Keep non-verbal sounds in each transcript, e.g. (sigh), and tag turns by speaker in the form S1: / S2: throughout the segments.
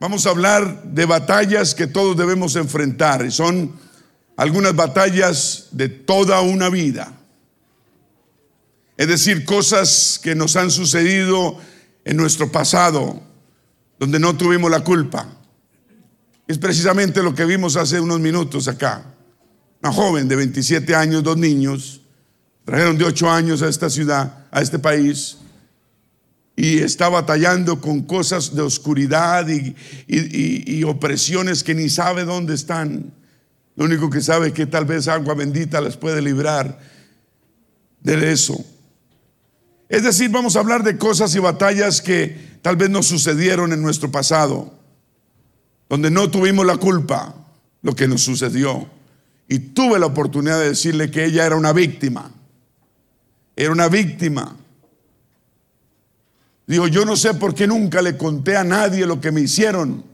S1: Vamos a hablar de batallas que todos debemos enfrentar y son algunas batallas de toda una vida. Es decir, cosas que nos han sucedido en nuestro pasado, donde no tuvimos la culpa. Es precisamente lo que vimos hace unos minutos acá. Una joven de 27 años, dos niños, trajeron de 8 años a esta ciudad, a este país, y está batallando con cosas de oscuridad y, y, opresiones que ni sabe dónde están. Lo único que sabe es que tal vez agua bendita les puede librar de eso. Es decir, vamos a hablar de cosas y batallas que tal vez nos sucedieron en nuestro pasado, donde no tuvimos la culpa, lo que nos sucedió. Y tuve la oportunidad de decirle que ella era una víctima. Era una víctima Dijo, yo no sé por qué nunca le conté a nadie lo que me hicieron.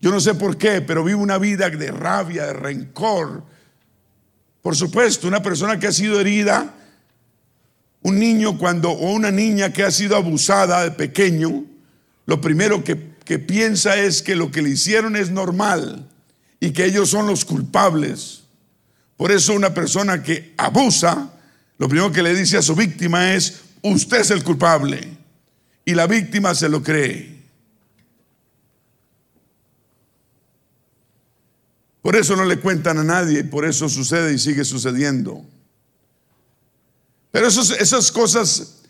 S1: Yo no sé por qué, pero vivo una vida de rabia, de rencor. Por supuesto, una persona que ha sido herida, un niño cuando, o una niña que ha sido abusada de pequeño, lo primero que, que piensa es que lo que le hicieron es normal y que ellos son los culpables. Por eso una persona que abusa, lo primero que le dice a su víctima es, usted es el culpable y la víctima se lo cree. Por eso no le cuentan a nadie y por eso sucede y sigue sucediendo. Pero esas cosas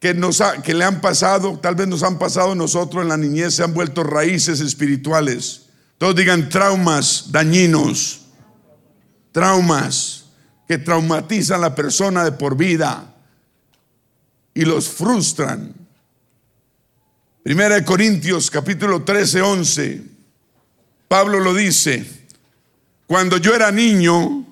S1: que, nos que le han pasado, tal vez nos han pasado nosotros en la niñez, se han vuelto raíces espirituales. Todos digan traumas dañinos, traumas que traumatizan a la persona de por vida y los frustran. Primera de Corintios capítulo 13, 11. Pablo lo dice, cuando yo era niño,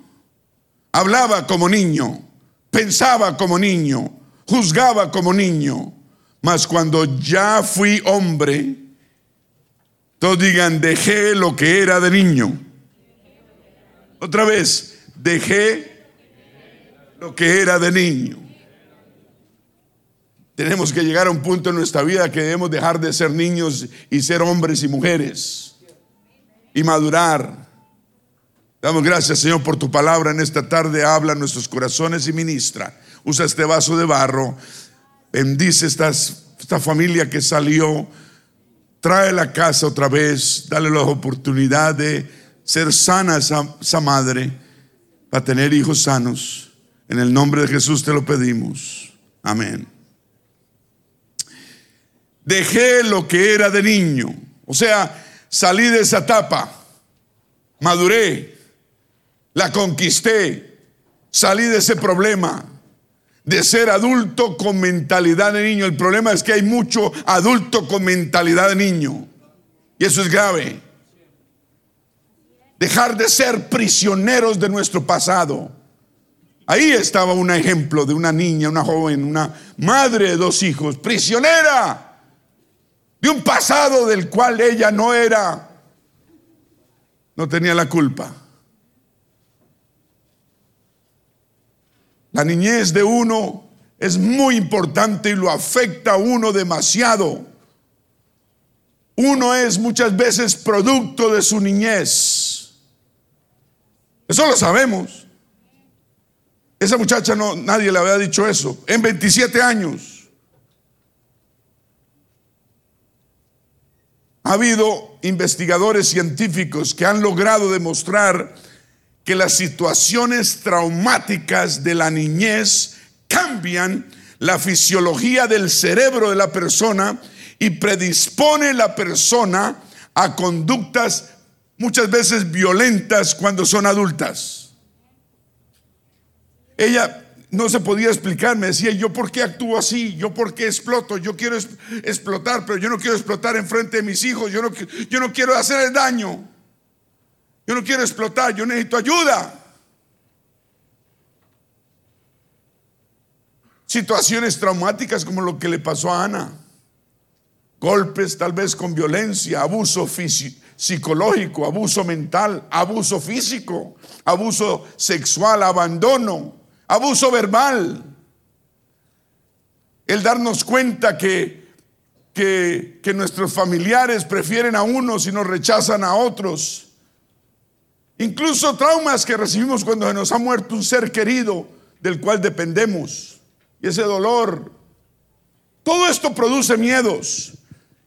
S1: hablaba como niño, pensaba como niño, juzgaba como niño, mas cuando ya fui hombre, todos digan, dejé lo que era de niño. Otra vez, dejé lo que era de niño. Tenemos que llegar a un punto en nuestra vida que debemos dejar de ser niños y ser hombres y mujeres y madurar. Damos gracias, Señor, por tu palabra en esta tarde. Habla en nuestros corazones y ministra. Usa este vaso de barro. Bendice esta familia que salió. Trae la casa otra vez. Dale la oportunidad de ser sana esa, esa madre para tener hijos sanos. En el nombre de Jesús te lo pedimos. Amén. Dejé lo que era de niño. O sea, salí de esa etapa, maduré, la conquisté, salí de ese problema de ser adulto con mentalidad de niño. El problema es que hay mucho adulto con mentalidad de niño. Y eso es grave. Dejar de ser prisioneros de nuestro pasado. Ahí estaba un ejemplo de una niña, una joven, una madre de dos hijos, prisionera de un pasado del cual ella no era, no tenía la culpa. La niñez de uno es muy importante y lo afecta a uno demasiado. Uno es muchas veces producto de su niñez. Eso lo sabemos. Esa muchacha no, nadie le había dicho eso. En 27 años. Ha habido investigadores científicos que han logrado demostrar que las situaciones traumáticas de la niñez cambian la fisiología del cerebro de la persona y predispone la persona a conductas muchas veces violentas cuando son adultas. Ella no se podía explicar. Me decía, ¿yo por qué actúo así? ¿Yo por qué exploto? Yo quiero explotar, pero yo no quiero explotar en frente de mis hijos. Yo no, quiero hacer el daño. Yo no quiero explotar, yo necesito ayuda. Situaciones traumáticas como lo que le pasó a Ana. Golpes tal vez con violencia, abuso psicológico, abuso mental, abuso físico, abuso sexual, abandono abuso verbal, el darnos cuenta que que, nuestros familiares prefieren a unos y nos rechazan a otros. Incluso traumas que recibimos cuando se nos ha muerto un ser querido del cual dependemos. Y ese dolor. Todo esto produce miedos.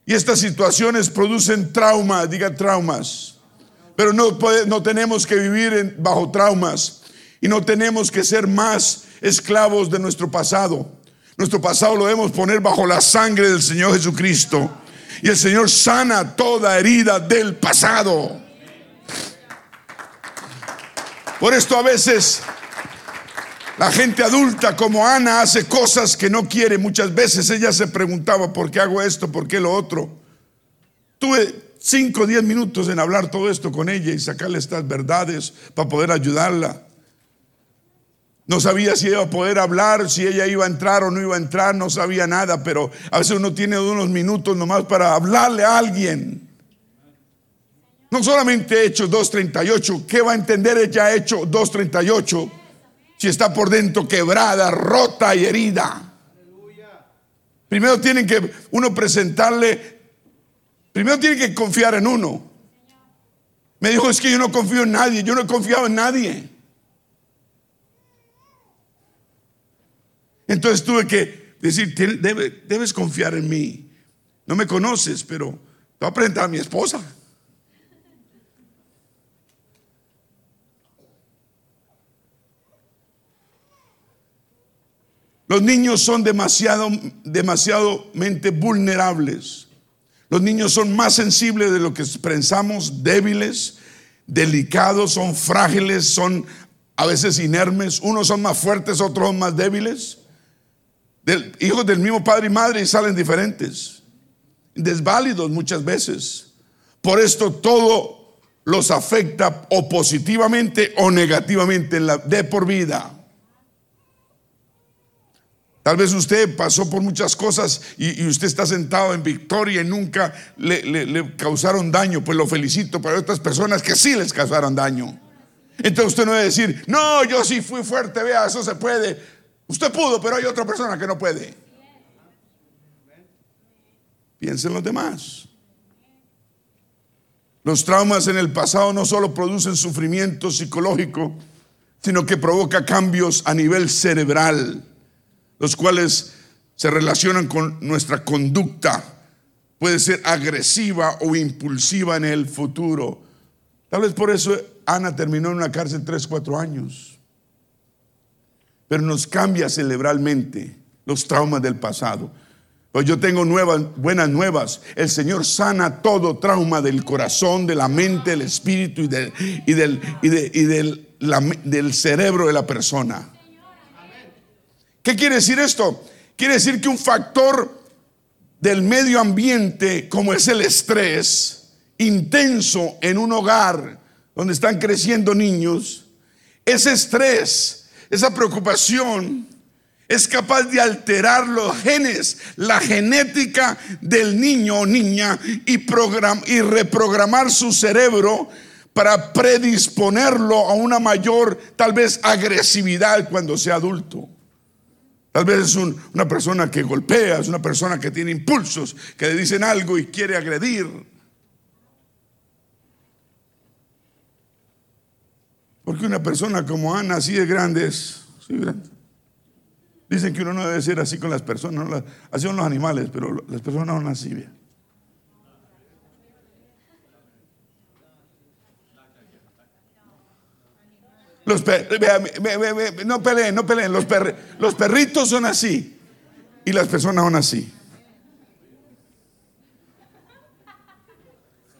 S1: Y estas situaciones producen traumas, diga traumas. Pero no, no tenemos que vivir bajo traumas. Y no tenemos que ser más esclavos de nuestro pasado. Nuestro pasado lo debemos poner bajo la sangre del Señor Jesucristo. Y el Señor sana toda herida del pasado. Por esto a veces la gente adulta como Ana hace cosas que no quiere. Muchas veces ella se preguntaba, ¿por qué hago esto? ¿Por qué lo otro? Tuve 5 o 10 minutos en hablar todo esto con ella y sacarle estas verdades para poder ayudarla. No sabía si iba a poder hablar, si ella iba a entrar o no iba a entrar, no sabía nada, pero a veces uno tiene unos minutos nomás para hablarle a alguien. No solamente Hechos 2.38, ¿qué va a entender ella Hecho 2.38 si está por dentro quebrada, rota y herida? Primero tienen que uno presentarle, primero tiene que confiar en uno. Me dijo, es que yo no confío en nadie, yo no he confiado en nadie. Entonces tuve que decir, debes confiar en mí. No me conoces, pero te voy a presentar a mi esposa. Los niños son demasiado, demasiadamente vulnerables. Los niños son más sensibles de lo que pensamos, débiles, delicados, son frágiles, son a veces inermes. Unos son más fuertes, otros más débiles hijos del mismo padre y madre y salen diferentes, desválidos muchas veces. Por esto todo los afecta o positivamente o negativamente de por vida. Tal vez usted pasó por muchas cosas y, usted está sentado en victoria y nunca le, causaron daño. Pues lo felicito para otras personas que sí les causaron daño. Entonces usted no debe decir, no, yo sí fui fuerte, vea, eso se puede. Usted pudo, pero hay otra persona que no puede. Piensen los demás. Los traumas en el pasado no solo producen sufrimiento psicológico, sino que provoca cambios a nivel cerebral, los cuales se relacionan con nuestra conducta. Puede ser agresiva o impulsiva en el futuro. Tal vez por eso Ana terminó en una cárcel tres, cuatro años pero nos cambia cerebralmente los traumas del pasado. Pues yo tengo nuevas, buenas nuevas. El Señor sana todo trauma del corazón, de la mente, del espíritu y, del, del cerebro de la persona. ¿Qué quiere decir esto? Quiere decir que un factor del medio ambiente, como es el estrés, intenso en un hogar donde están creciendo niños, ese estrés esa preocupación es capaz de alterar los genes, la genética del niño o niña y, y reprogramar su cerebro para predisponerlo a una mayor, tal vez, agresividad cuando sea adulto. Tal vez es una persona que golpea, es una persona que tiene impulsos, que le dicen algo y quiere agredir. Porque una persona como Ana, así de grande, es grande. Dicen que uno no debe ser así con las personas, así son los animales, pero las personas no son así. Los no peleen, no peleen. Los, los perritos son así y las personas son así.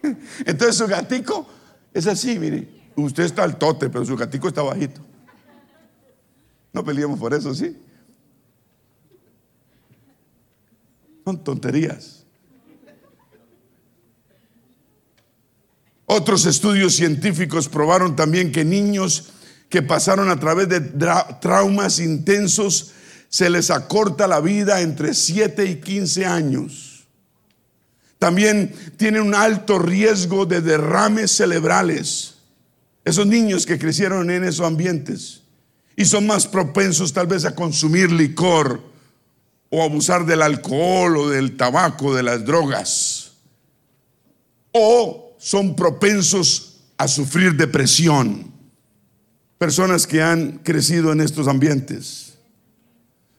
S1: (laughs) Entonces su gatico es así, mire. Usted está al tote, pero su gatico está bajito. No peleamos por eso, ¿sí? Son tonterías. Otros estudios científicos probaron también que niños que pasaron a través de traumas intensos se les acorta la vida entre 7 y 15 años. También tienen un alto riesgo de derrames cerebrales esos niños que crecieron en esos ambientes y son más propensos tal vez a consumir licor o abusar del alcohol o del tabaco, de las drogas. O son propensos a sufrir depresión. Personas que han crecido en estos ambientes.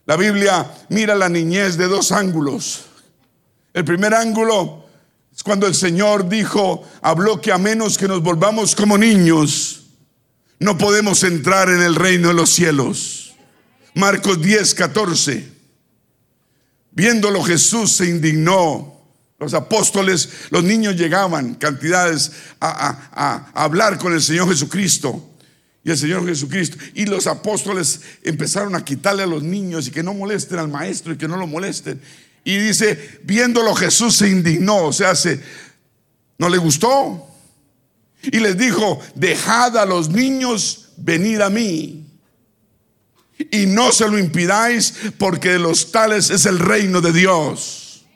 S1: La Biblia mira la niñez de dos ángulos. El primer ángulo es cuando el Señor dijo, habló que a menos que nos volvamos como niños, no podemos entrar en el reino de los cielos. Marcos 10, 14. Viéndolo Jesús se indignó. Los apóstoles, los niños llegaban cantidades a, hablar con el Señor Jesucristo y el Señor Jesucristo. Y los apóstoles empezaron a quitarle a los niños y que no molesten al maestro y que no lo molesten. Y dice, viéndolo Jesús se indignó, o sea, se, no le gustó. Y les dijo, dejad a los niños venir a mí. Y no se lo impidáis porque de los tales es el reino de Dios.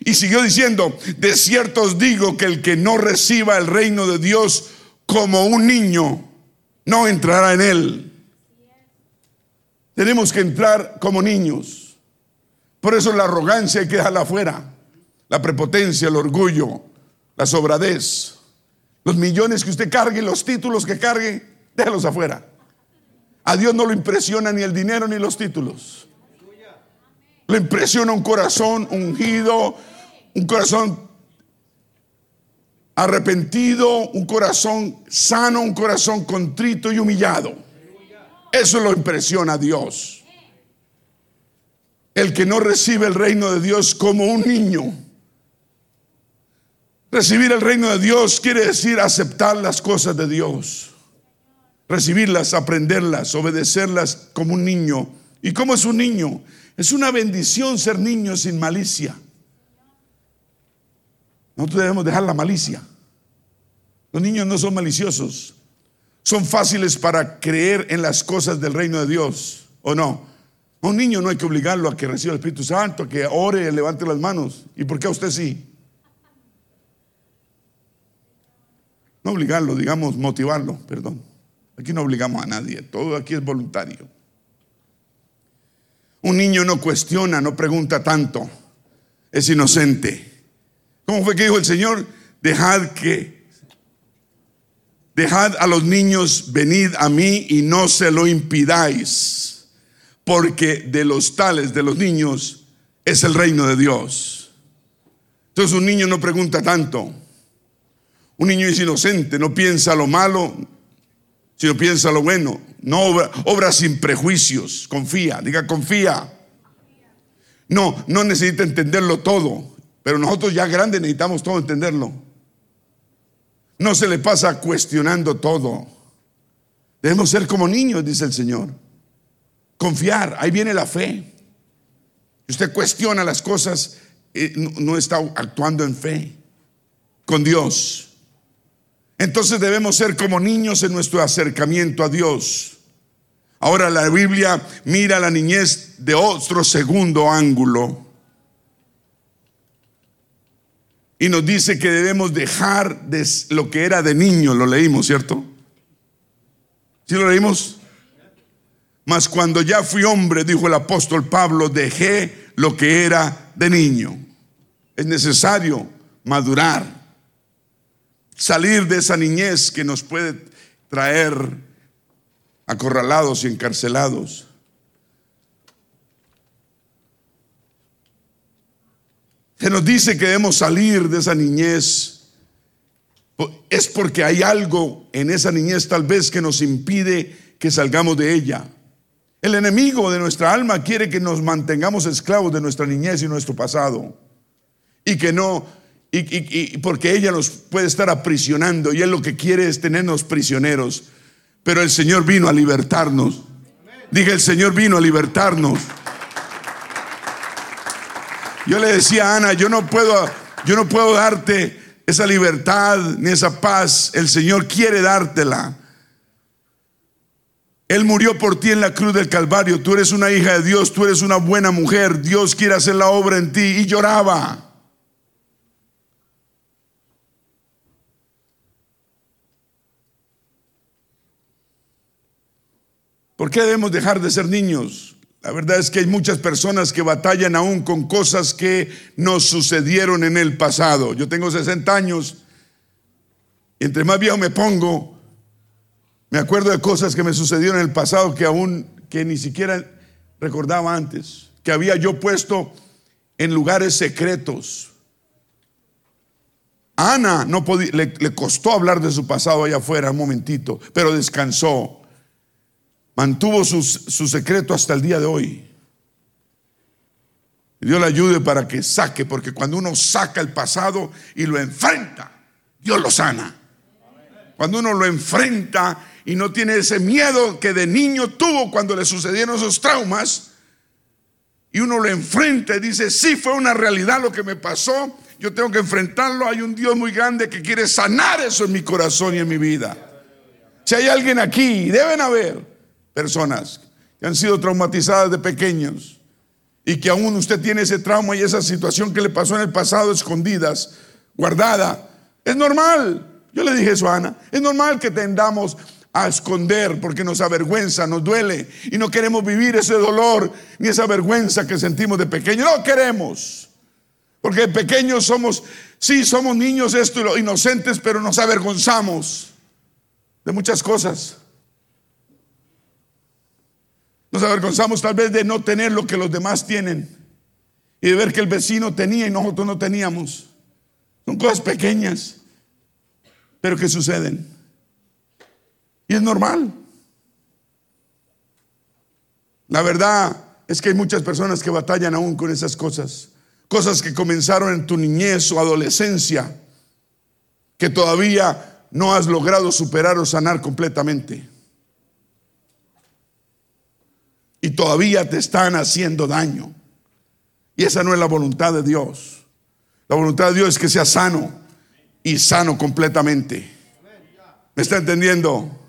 S1: Y siguió diciendo, de cierto os digo que el que no reciba el reino de Dios como un niño, no entrará en él. Tenemos que entrar como niños. Por eso la arrogancia hay que dejarla afuera. La prepotencia, el orgullo, la sobradez. Los millones que usted cargue, los títulos que cargue, déjalos afuera. A Dios no lo impresiona ni el dinero ni los títulos. Le impresiona un corazón ungido, un corazón arrepentido, un corazón sano, un corazón contrito y humillado. Eso lo impresiona a Dios. El que no recibe el reino de Dios como un niño. Recibir el reino de Dios quiere decir aceptar las cosas de Dios recibirlas, aprenderlas, obedecerlas como un niño. ¿Y cómo es un niño? Es una bendición ser niño sin malicia. Nosotros debemos dejar la malicia. Los niños no son maliciosos. Son fáciles para creer en las cosas del reino de Dios, ¿o no? A un niño no hay que obligarlo a que reciba el Espíritu Santo, a que ore, levante las manos. ¿Y por qué a usted sí? No obligarlo, digamos, motivarlo, perdón. Aquí no obligamos a nadie, todo aquí es voluntario. Un niño no cuestiona, no pregunta tanto, es inocente. ¿Cómo fue que dijo el Señor? Dejad que, dejad a los niños, venid a mí y no se lo impidáis, porque de los tales, de los niños, es el reino de Dios. Entonces un niño no pregunta tanto. Un niño es inocente, no piensa lo malo, sino piensa lo bueno. No obra, sin prejuicios. Confía, diga confía. No, no necesita entenderlo todo. Pero nosotros ya grandes necesitamos todo entenderlo. No se le pasa cuestionando todo. Debemos ser como niños, dice el Señor. Confiar, ahí viene la fe. Usted cuestiona las cosas, eh, no está actuando en fe con Dios. Entonces debemos ser como niños en nuestro acercamiento a Dios. Ahora la Biblia mira la niñez de otro segundo ángulo. Y nos dice que debemos dejar de lo que era de niño, lo leímos, ¿cierto? ¿Sí lo leímos? Mas cuando ya fui hombre, dijo el apóstol Pablo, dejé lo que era de niño. Es necesario madurar salir de esa niñez que nos puede traer acorralados y encarcelados. Se nos dice que debemos salir de esa niñez. Es porque hay algo en esa niñez tal vez que nos impide que salgamos de ella. El enemigo de nuestra alma quiere que nos mantengamos esclavos de nuestra niñez y nuestro pasado. Y que no y, porque ella nos puede estar aprisionando y él lo que quiere es tenernos prisioneros. Pero el Señor vino a libertarnos. Dije, el Señor vino a libertarnos. Yo le decía a Ana, yo no puedo, yo no puedo darte esa libertad ni esa paz. El Señor quiere dártela. Él murió por ti en la cruz del Calvario. Tú eres una hija de Dios, tú eres una buena mujer. Dios quiere hacer la obra en ti. Y lloraba. ¿Por qué debemos dejar de ser niños? La verdad es que hay muchas personas que batallan aún con cosas que nos sucedieron en el pasado. Yo tengo 60 años entre más viejo me pongo, me acuerdo de cosas que me sucedieron en el pasado que aún que ni siquiera recordaba antes, que había yo puesto en lugares secretos. Ana no podía, le, le costó hablar de su pasado allá afuera un momentito, pero descansó mantuvo su secreto hasta el día de hoy. Dios le ayude para que saque, porque cuando uno saca el pasado y lo enfrenta, Dios lo sana. Cuando uno lo enfrenta y no tiene ese miedo que de niño tuvo cuando le sucedieron esos traumas, y uno lo enfrenta y dice, sí fue una realidad lo que me pasó, yo tengo que enfrentarlo, hay un Dios muy grande que quiere sanar eso en mi corazón y en mi vida. Si hay alguien aquí, deben haber, personas que han sido traumatizadas de pequeños y que aún usted tiene ese trauma y esa situación que le pasó en el pasado escondidas, guardada. Es normal. Yo le dije eso a Ana. Es normal que tendamos a esconder porque nos avergüenza, nos duele y no queremos vivir ese dolor ni esa vergüenza que sentimos de pequeño. No queremos. Porque de pequeños somos, sí, somos niños esto inocentes, pero nos avergonzamos de muchas cosas. Nos avergonzamos tal vez de no tener lo que los demás tienen y de ver que el vecino tenía y nosotros no teníamos. Son cosas pequeñas, pero que suceden. Es normal. La verdad es que hay muchas personas que batallan aún con esas cosas. Cosas que comenzaron en tu niñez o adolescencia, que todavía no has logrado superar o sanar completamente y todavía te están haciendo daño. Y esa no es la voluntad de Dios. La voluntad de Dios es que sea sano y sano completamente. ¿Me está entendiendo?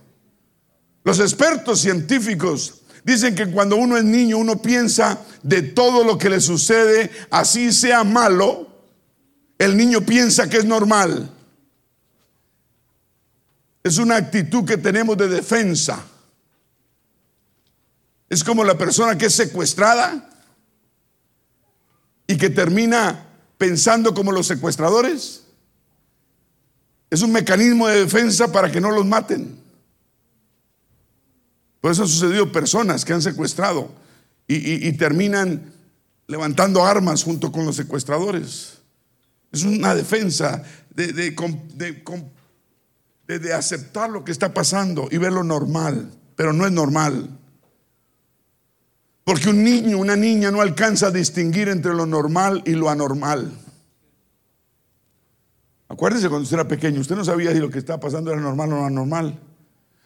S1: Los expertos científicos dicen que cuando uno es niño uno piensa de todo lo que le sucede, así sea malo, el niño piensa que es normal. Es una actitud que tenemos de defensa. Es como la persona que es secuestrada y que termina pensando como los secuestradores. Es un mecanismo de defensa para que no los maten. Por eso han sucedido personas que han secuestrado y, terminan levantando armas junto con los secuestradores. Es una defensa de, de aceptar lo que está pasando y verlo normal, pero no es normal. Porque un niño, una niña no alcanza a distinguir entre lo normal y lo anormal. Acuérdese cuando usted era pequeño, usted no sabía si lo que estaba pasando era normal o no anormal.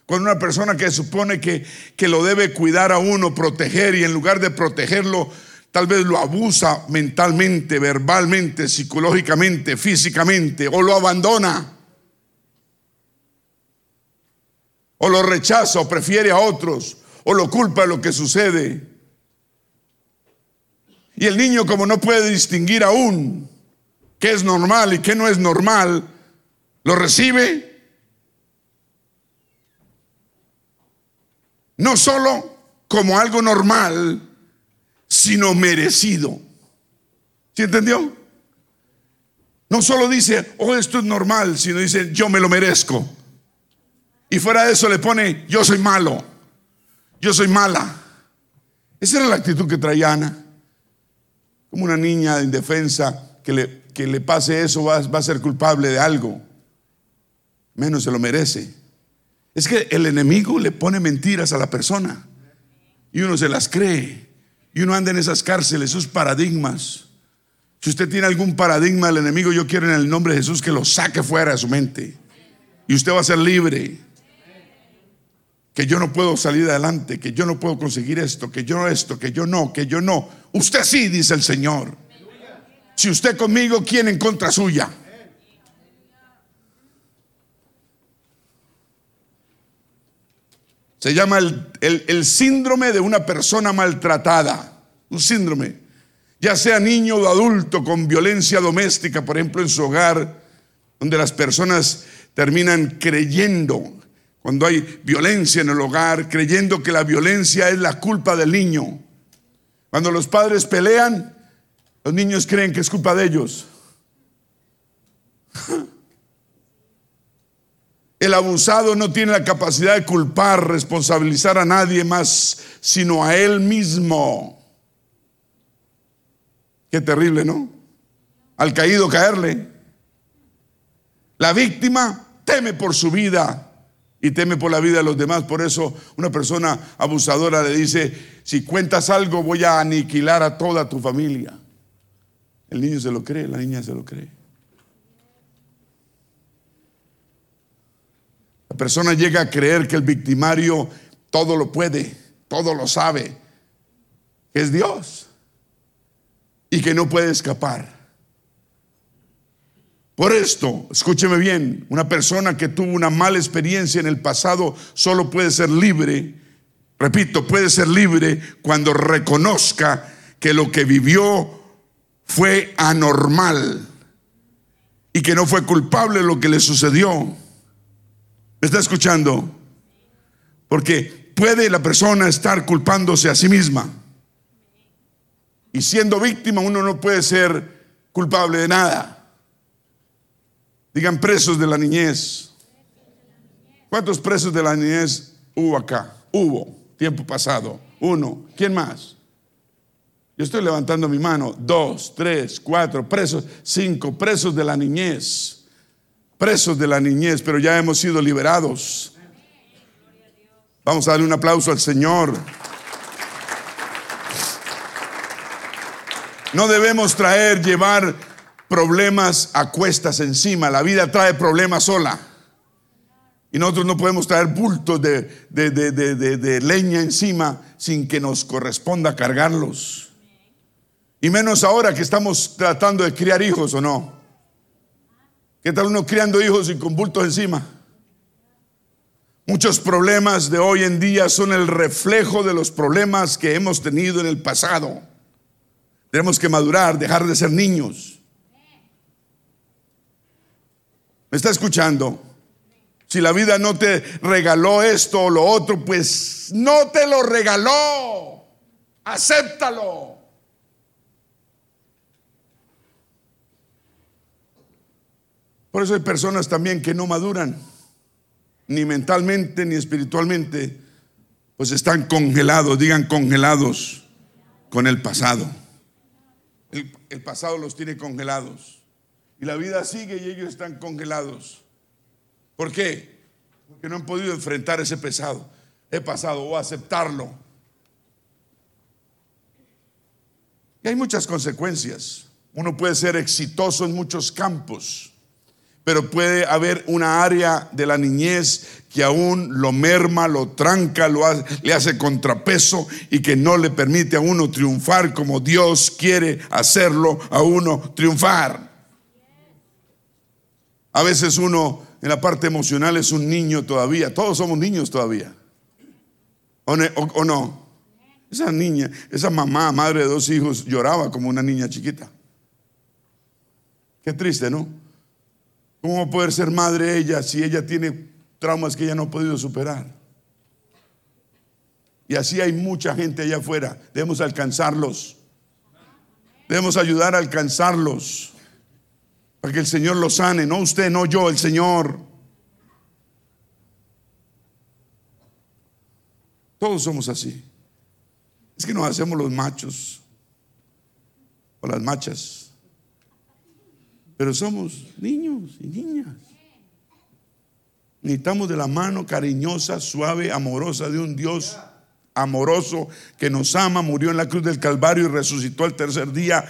S1: Cuando una persona que supone que, que lo debe cuidar a uno, proteger, y en lugar de protegerlo, tal vez lo abusa mentalmente, verbalmente, psicológicamente, físicamente, o lo abandona, o lo rechaza, o prefiere a otros, o lo culpa de lo que sucede. Y el niño como no puede distinguir aún qué es normal y qué no es normal, lo recibe no solo como algo normal, sino merecido. ¿Sí entendió? No solo dice, oh, esto es normal, sino dice, yo me lo merezco. Y fuera de eso le pone, yo soy malo, yo soy mala. Esa era la actitud que traía Ana. Como una niña indefensa que le, que le pase eso va, va a ser culpable de algo. Menos se lo merece. Es que el enemigo le pone mentiras a la persona y uno se las cree y uno anda en esas cárceles, esos paradigmas. Si usted tiene algún paradigma del enemigo, yo quiero en el nombre de Jesús que lo saque fuera de su mente y usted va a ser libre que yo no puedo salir adelante, que yo no puedo conseguir esto, que yo esto, que yo no, que yo no. Usted sí, dice el Señor. Si usted conmigo, ¿quién en contra suya? Se llama el, el, síndrome de una persona maltratada. Un síndrome. Ya sea niño o adulto con violencia doméstica, por ejemplo, en su hogar, donde las personas terminan creyendo cuando hay violencia en el hogar, creyendo que la violencia es la culpa del niño. Cuando los padres pelean, los niños creen que es culpa de ellos. (laughs) El abusado no tiene la capacidad de culpar, responsabilizar a nadie más, sino a él mismo. Qué terrible, ¿no? Al caído caerle. La víctima teme por su vida y teme por la vida de los demás. Por eso una persona abusadora le dice, si cuentas algo voy a aniquilar a toda tu familia. El niño se lo cree, la niña se lo cree. La persona llega a creer que el victimario todo lo puede, todo lo sabe, que es Dios y que no puede escapar. Por esto, escúcheme bien, una persona que tuvo una mala experiencia en el pasado solo puede ser libre, repito, puede ser libre cuando reconozca que lo que vivió fue anormal y que no fue culpable lo que le sucedió. ¿Me está escuchando? Porque puede la persona estar culpándose a sí misma. Y siendo víctima uno no puede ser culpable de nada. Digan presos de la niñez. ¿Cuántos presos de la niñez hubo acá? Hubo, tiempo pasado. Uno. ¿Quién más? Yo estoy levantando mi mano. Dos, tres, cuatro, presos. Cinco, presos de la niñez. Presos de la niñez, pero ya hemos sido liberados. Vamos a darle un aplauso al Señor. No debemos traer, llevar problemas a cuestas encima. La vida trae problemas sola. Y nosotros no podemos traer bultos de, de, leña encima sin que nos corresponda cargarlos. Y menos ahora que estamos tratando de criar hijos o no. ¿Qué tal uno criando hijos y con bultos encima? Muchos problemas de hoy en día son el reflejo de los problemas que hemos tenido en el pasado. Tenemos que madurar, dejar de ser niños. ¿Me está escuchando? Si la vida no te regaló esto o lo otro, pues no te lo regaló. Acéptalo. Por eso hay personas también que no maduran, ni mentalmente ni espiritualmente, pues están congelados, digan congelados con el pasado. El, el pasado los tiene congelados. Y la vida sigue y ellos están congelados. ¿Por qué? Porque no han podido enfrentar ese pesado, he pasado o aceptarlo. Y hay muchas consecuencias. Uno puede ser exitoso en muchos campos, pero puede haber una área de la niñez que aún lo merma, lo tranca, lo le hace contrapeso y que no le permite a uno triunfar como Dios quiere hacerlo a uno triunfar. A veces uno en la parte emocional es un niño todavía. Todos somos niños todavía. ¿O, no? Esa niña, esa mamá, madre de dos hijos, lloraba como una niña chiquita. Qué triste, ¿no? ¿Cómo va a poder ser madre ella si ella tiene traumas que ella no ha podido superar? Y así hay mucha gente allá afuera. Debemos alcanzarlos. Debemos ayudar a alcanzarlos para que el Señor lo sane, no usted, no yo, el Señor. Todos somos así. Es que nos hacemos los machos o las machas. Pero somos niños y niñas. Necesitamos de la mano cariñosa, suave, amorosa de un Dios amoroso que nos ama, murió en la cruz del Calvario y resucitó al tercer día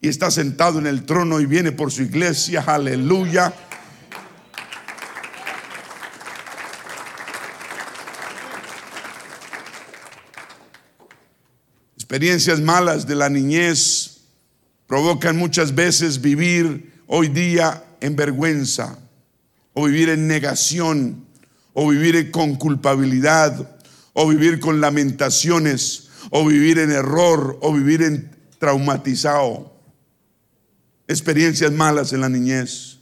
S1: y está sentado en el trono y viene por su iglesia. Aleluya. Experiencias malas de la niñez provocan muchas veces vivir hoy día en vergüenza o vivir en negación o vivir con culpabilidad o vivir con lamentaciones o vivir en error o vivir en traumatizado experiencias malas en la niñez,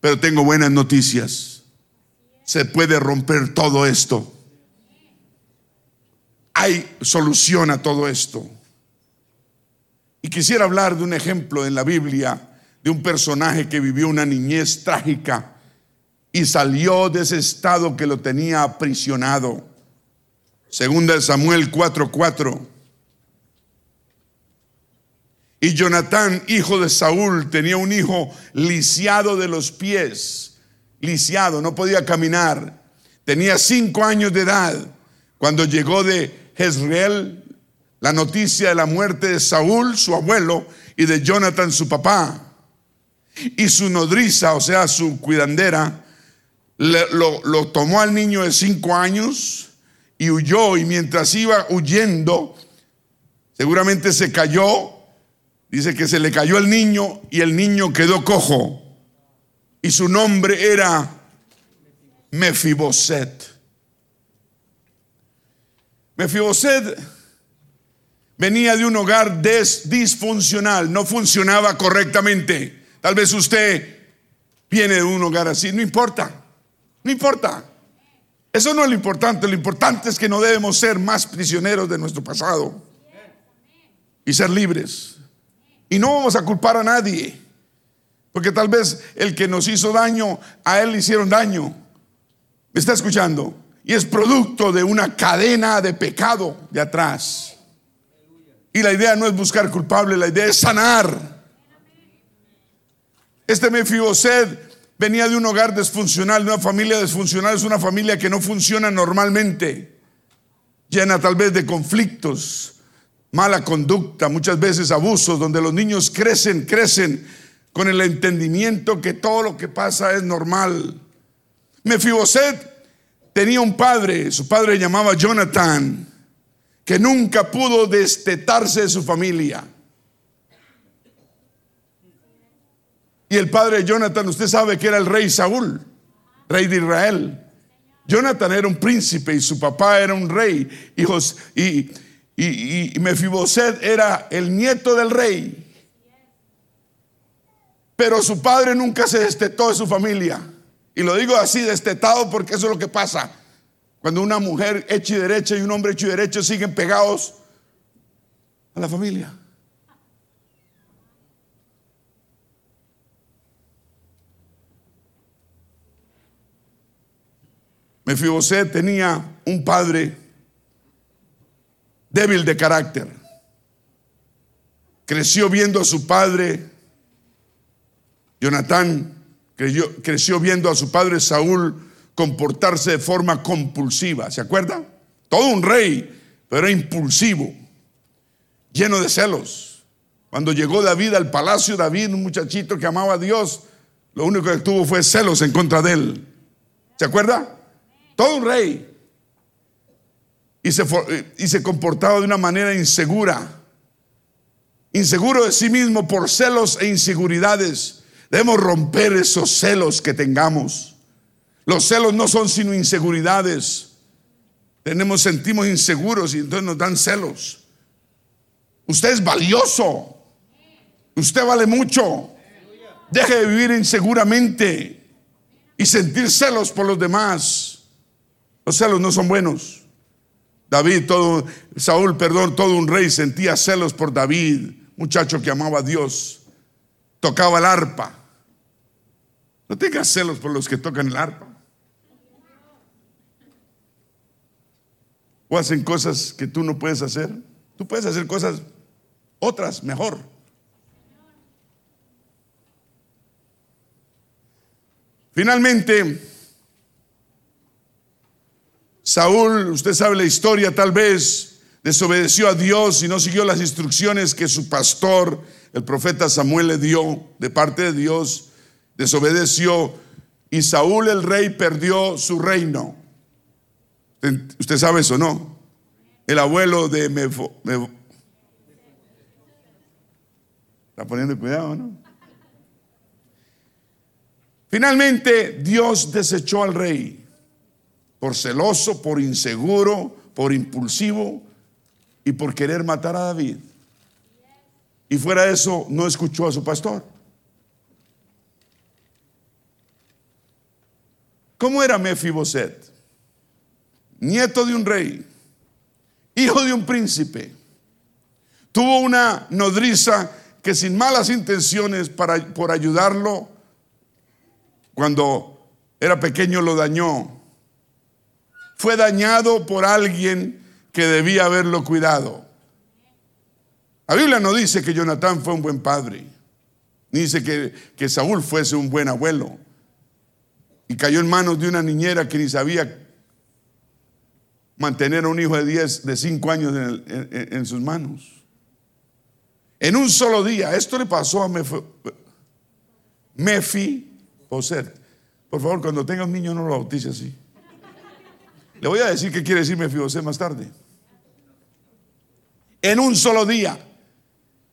S1: pero tengo buenas noticias. Se puede romper todo esto. Hay solución a todo esto. Y quisiera hablar de un ejemplo en la Biblia de un personaje que vivió una niñez trágica y salió de ese estado que lo tenía aprisionado. Segunda de Samuel 4:4. Y Jonatán, hijo de Saúl, tenía un hijo lisiado de los pies, lisiado, no podía caminar. Tenía cinco años de edad cuando llegó de Jezreel la noticia de la muerte de Saúl, su abuelo, y de Jonathan, su papá. Y su nodriza, o sea, su cuidandera, lo, tomó al niño de cinco años y huyó. Y mientras iba huyendo, seguramente se cayó Dice que se le cayó el niño y el niño quedó cojo. Y su nombre era Mefiboset. Mefiboset venía de un hogar disfuncional, no funcionaba correctamente. Tal vez usted viene de un hogar así, no importa, no importa. Eso no es lo importante, lo importante es que no debemos ser más prisioneros de nuestro pasado y ser libres. Y no vamos a culpar a nadie. Porque tal vez el que nos hizo daño, a él le hicieron daño. ¿Me está escuchando? Y es producto de una cadena de pecado de atrás. Y la idea no es buscar culpable, la idea es sanar. Este Mefiboset venía de un hogar disfuncional, de una familia disfuncional, es una familia que no funciona normalmente, llena tal vez de conflictos, mala conducta, muchas veces abusos, donde los niños crecen, crecen con el entendimiento que todo lo que pasa es normal. Mefiboset tenía un padre, su padre llamaba Jonathan, que nunca pudo destetarse de su familia. Y el padre de Jonathan, usted sabe que era el rey Saúl, rey de Israel. Jonathan era un príncipe y su papá era un rey. Hijos, y, y, Mefiboset era el nieto del rey. Pero su padre nunca se destetó de su familia. Y lo digo así, destetado, porque eso es lo que pasa. Cuando una mujer hecha y derecha y un hombre hecho y derecho siguen pegados a la familia. Mefiboset tenía un padre débil de carácter. Creció viendo a su padre, Jonatán creció, viendo a su padre Saúl comportarse de forma compulsiva. ¿Se acuerda? Todo un rey, pero impulsivo, lleno de celos. Cuando llegó David al palacio, David, un muchachito que amaba a Dios, lo único que tuvo fue celos en contra de él. ¿Se acuerda? Todo un rey y se, comportaba de una manera insegura, inseguro de sí mismo por celos e inseguridades. Debemos romper esos celos que tengamos. Los celos no son sino inseguridades. Tenemos, sentimos inseguros y entonces nos dan celos. Usted es valioso. Usted vale mucho. Deje de vivir inseguramente y sentir celos por los demás. Los celos no son buenos. David, todo, Saúl, perdón, todo un rey sentía celos por David, muchacho que amaba a Dios, tocaba el arpa. No tengas celos por los que tocan el arpa. O hacen cosas que tú no puedes hacer. Tú puedes hacer cosas otras mejor. Finalmente, Saúl, usted sabe la historia tal vez, desobedeció a Dios y no siguió las instrucciones que su pastor, el profeta Samuel, le dio de parte de Dios. Desobedeció y Saúl el rey perdió su reino. ¿Usted sabe eso, no? El abuelo de Mefo, Está poniendo cuidado, ¿no? Finalmente Dios desechó al rey por celoso, por inseguro, por impulsivo y por querer matar a David. Y fuera de eso, no escuchó a su pastor. ¿Cómo era Mefiboset? Nieto de un rey, hijo de un príncipe. tuvo una nodriza que sin malas intenciones para, por ayudarlo, cuando era pequeño lo dañó. Fue dañado por alguien que debía haberlo cuidado. La Biblia no dice que Jonatán fue un buen padre, ni dice que, que Saúl fuese un buen abuelo. Y cayó en manos de una niñera que ni sabía mantener a un hijo de 10, de 5 años en, sus manos. En un solo día, esto le pasó a Mefi, Poset. Por favor, cuando tenga un niño no lo bautice así. Le voy a decir qué quiere decir Mefiboset más tarde. En un solo día,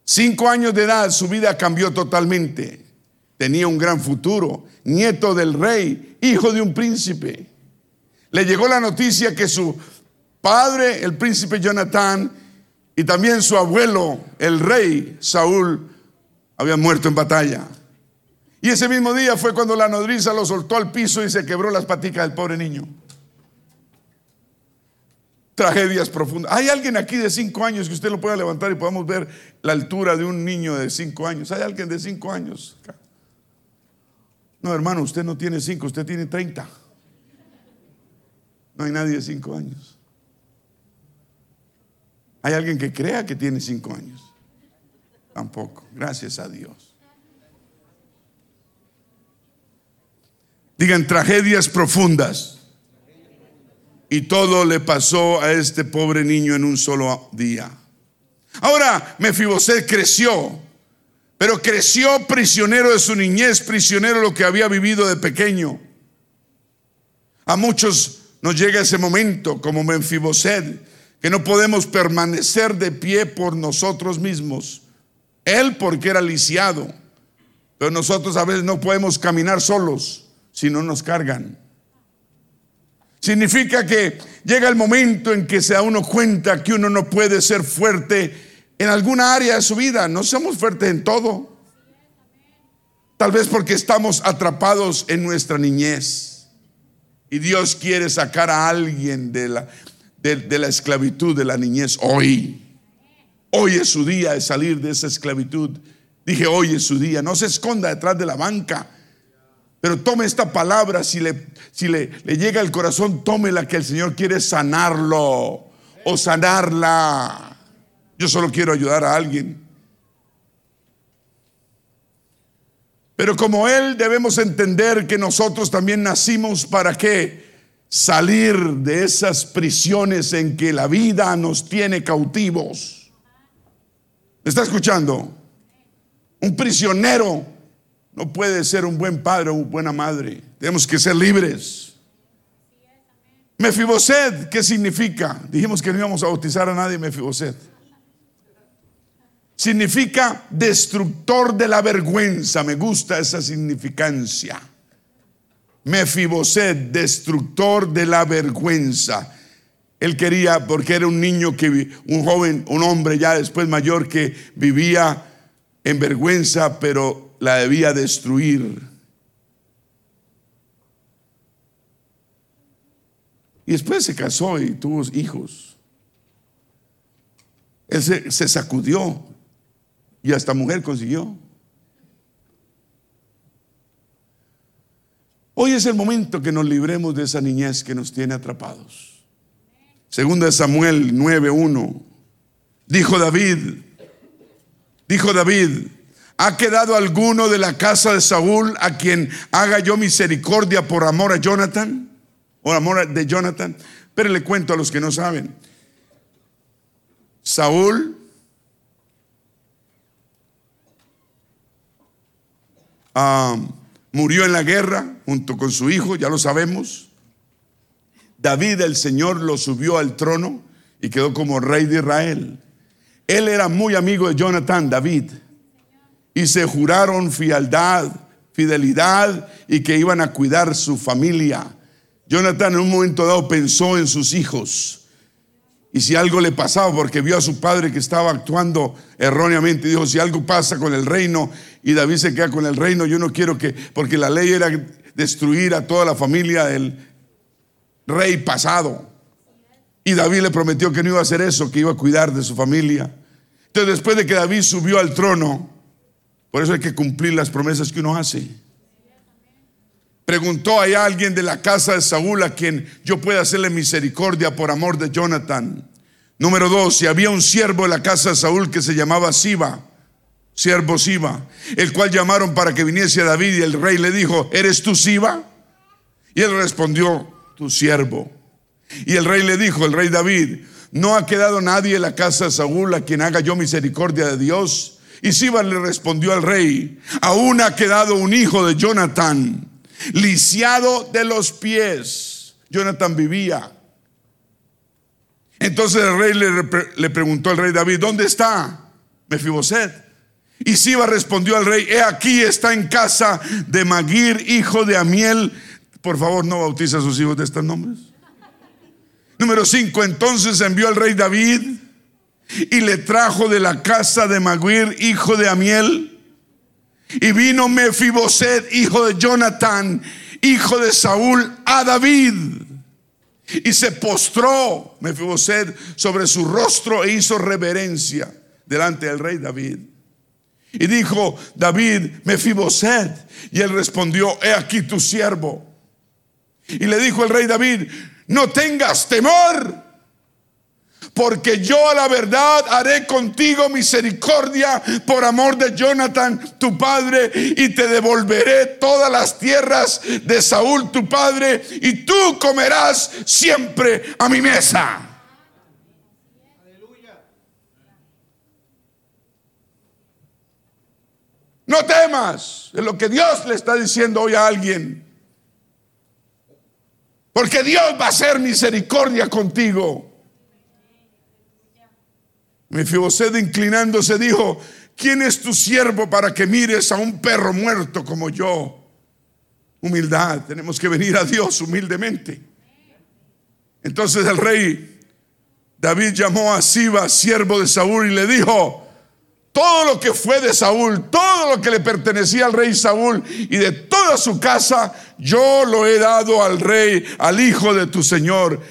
S1: cinco años de edad, su vida cambió totalmente. Tenía un gran futuro, nieto del rey, hijo de un príncipe. Le llegó la noticia que su padre, el príncipe Jonathan, y también su abuelo, el rey Saúl, habían muerto en batalla. Y ese mismo día fue cuando la nodriza lo soltó al piso y se quebró las paticas del pobre niño. Tragedias profundas. ¿Hay alguien aquí de cinco años que usted lo pueda levantar y podamos ver la altura de un niño de cinco años? ¿Hay alguien de cinco años? No, hermano, usted no tiene cinco, usted tiene treinta. No hay nadie de cinco años. ¿Hay alguien que crea que tiene cinco años? Tampoco, gracias a Dios. Digan tragedias profundas. Y todo le pasó a este pobre niño en un solo día. Ahora Mefiboset creció, pero creció prisionero de su niñez, prisionero de lo que había vivido de pequeño. A muchos nos llega ese momento como Mefiboset, que no podemos permanecer de pie por nosotros mismos. Él porque era lisiado, pero nosotros a veces no podemos caminar solos si no nos cargan. Significa que llega el momento en que se da uno cuenta que uno no puede ser fuerte en alguna área de su vida. No somos fuertes en todo. Tal vez porque estamos atrapados en nuestra niñez. Y Dios quiere sacar a alguien de la, de, la esclavitud de la niñez hoy. Hoy es su día de salir de esa esclavitud. Dije, hoy es su día. No se esconda detrás de la banca. Pero tome esta palabra, si le, si le, le llega al corazón, tómela que el Señor quiere sanarlo o sanarla. Yo solo quiero ayudar a alguien. Pero como Él debemos entender que nosotros también nacimos para qué? salir de esas prisiones en que la vida nos tiene cautivos. ¿Me está escuchando? Un prisionero no puede ser un buen padre o buena madre. Tenemos que ser libres. Mefiboset, ¿qué significa? Dijimos que no íbamos a bautizar a nadie Mefiboset. Significa destructor de la vergüenza. Me gusta esa significancia. Mefiboset, destructor de la vergüenza. Él quería, porque era un niño que, un joven, un hombre ya después mayor que vivía en vergüenza, pero la debía destruir. Y después se casó y tuvo hijos. Él se, se sacudió y hasta mujer consiguió. Hoy es el momento que nos libremos de esa niñez que nos tiene atrapados. Segunda de Samuel 9:1. Dijo David, dijo David, ¿ha quedado alguno de la casa de Saúl a quien haga yo misericordia por amor a Jonathan? ¿O amor de Jonathan? Pero le cuento a los que no saben. Saúl Murió en la guerra junto con su hijo, ya lo sabemos. David el Señor lo subió al trono y quedó como rey de Israel. Él era muy amigo de Jonathan, David, y se juraron fidelidad, fidelidad y que iban a cuidar su familia. Jonathan en un momento dado pensó en sus hijos y si algo le pasaba, porque vio a su padre que estaba actuando erróneamente, dijo, si algo pasa con el reino y David se queda con el reino, yo no quiero que, porque la ley era destruir a toda la familia del rey pasado. Y David le prometió que no iba a hacer eso, que iba a cuidar de su familia. Entonces después de que David subió al trono, por eso hay que cumplir las promesas que uno hace. Preguntó a alguien de la casa de Saúl a quien yo pueda hacerle misericordia por amor de Jonathan. Número dos, si había un siervo en la casa de Saúl que se llamaba Siba, siervo Siba, el cual llamaron para que viniese a David y el rey le dijo, ¿eres tú Siba? Y él respondió, tu siervo. Y el rey le dijo, el rey David, no ha quedado nadie en la casa de Saúl a quien haga yo misericordia de Dios. Y Siba le respondió al rey, aún ha quedado un hijo de Jonathan, lisiado de los pies. Jonathan vivía. Entonces el rey le, le preguntó al rey David, ¿dónde está Mefiboset? Y Siba respondió al rey, he aquí está en casa de Magir, hijo de Amiel. Por favor, no bautiza a sus hijos de estos nombres. Número 5, entonces envió al rey David y le trajo de la casa de Maguir, hijo de Amiel. Y vino Mefiboset, hijo de Jonathan, hijo de Saúl, a David. Y se postró Mefiboset sobre su rostro e hizo reverencia delante del rey David. Y dijo David, Mefiboset. Y él respondió, he aquí tu siervo. Y le dijo el rey David, no tengas temor, porque yo a la verdad haré contigo misericordia por amor de Jonathan, tu padre, y te devolveré todas las tierras de Saúl, tu padre, y tú comerás siempre a mi mesa. No temas, es lo que Dios le está diciendo hoy a alguien. Porque Dios va a hacer misericordia contigo. Mefiboset inclinándose dijo, ¿quién es tu siervo para que mires a un perro muerto como yo? Humildad, tenemos que venir a Dios humildemente. Entonces el rey David llamó a Siba, siervo de Saúl, y le dijo, todo lo que fue de Saúl, todo lo que le pertenecía al rey Saúl y de toda su casa, yo lo he dado al rey, al hijo de tu Señor.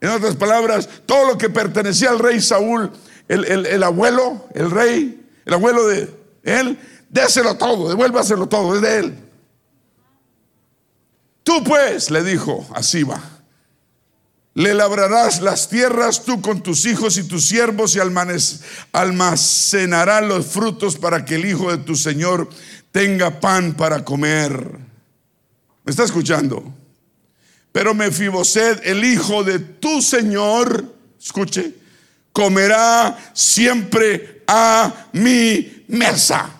S1: En otras palabras, todo lo que pertenecía al rey Saúl, el, abuelo, el rey, el abuelo de él, déselo todo, devuélvaselo todo, es de él. Tú pues, le dijo a Siba, le labrarás las tierras tú con tus hijos y tus siervos y almacenarás los frutos para que el hijo de tu Señor tenga pan para comer. ¿Me está escuchando? Pero Mefiboset, el hijo de tu Señor, escuche, comerá siempre a mi mesa.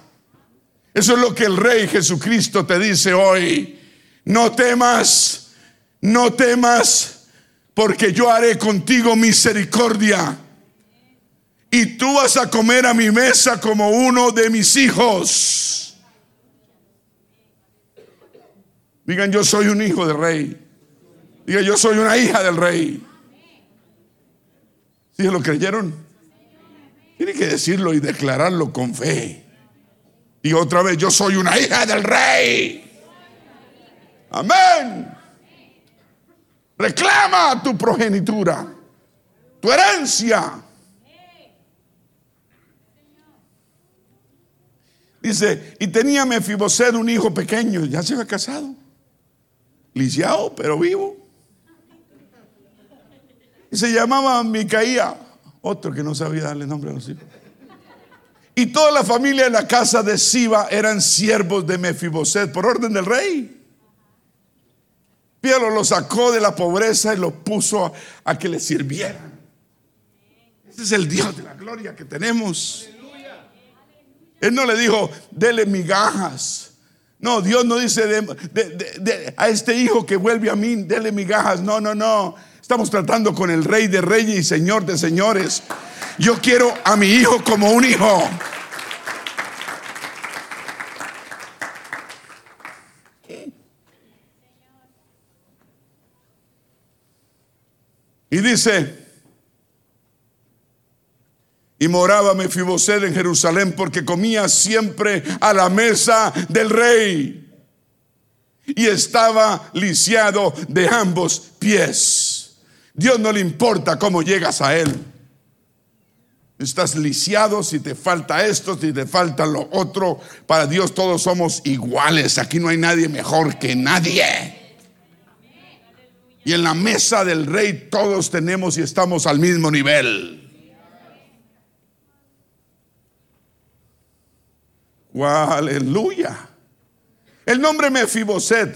S1: Eso es lo que el Rey Jesucristo te dice hoy. No temas, no temas porque yo haré contigo misericordia. Y tú vas a comer a mi mesa como uno de mis hijos. Digan, yo soy un hijo del rey. Digan, yo soy una hija del rey. ¿Sí lo creyeron? Tiene que decirlo y declararlo con fe. Y otra vez, yo soy una hija del rey. Amén. Reclama tu progenitura, tu herencia. Dice, y tenía Mefiboset un hijo pequeño, ya se había casado, lisiado, pero vivo. Y se llamaba Micaía, otro que no sabía darle nombre a los hijos. Y toda la familia de la casa de Siba eran siervos de Mefiboset por orden del rey lo sacó de la pobreza y lo puso a, que le sirvieran. Ese es el Dios de la gloria que tenemos. Él no le dijo, dele migajas. No, Dios no dice a este hijo que vuelve a mí, dele migajas. No, no, no. Estamos tratando con el rey de reyes y señor de señores. Yo quiero a mi hijo como un hijo. Y dice, y moraba Mefiboset en Jerusalén porque comía siempre a la mesa del rey. Y estaba lisiado de ambos pies. Dios no le importa cómo llegas a él. estás lisiado, si te falta esto, si te falta lo otro. Para Dios todos somos iguales. Aquí no hay nadie mejor que nadie. Y en la mesa del rey todos tenemos y estamos al mismo nivel. Aleluya. El nombre Mefiboset.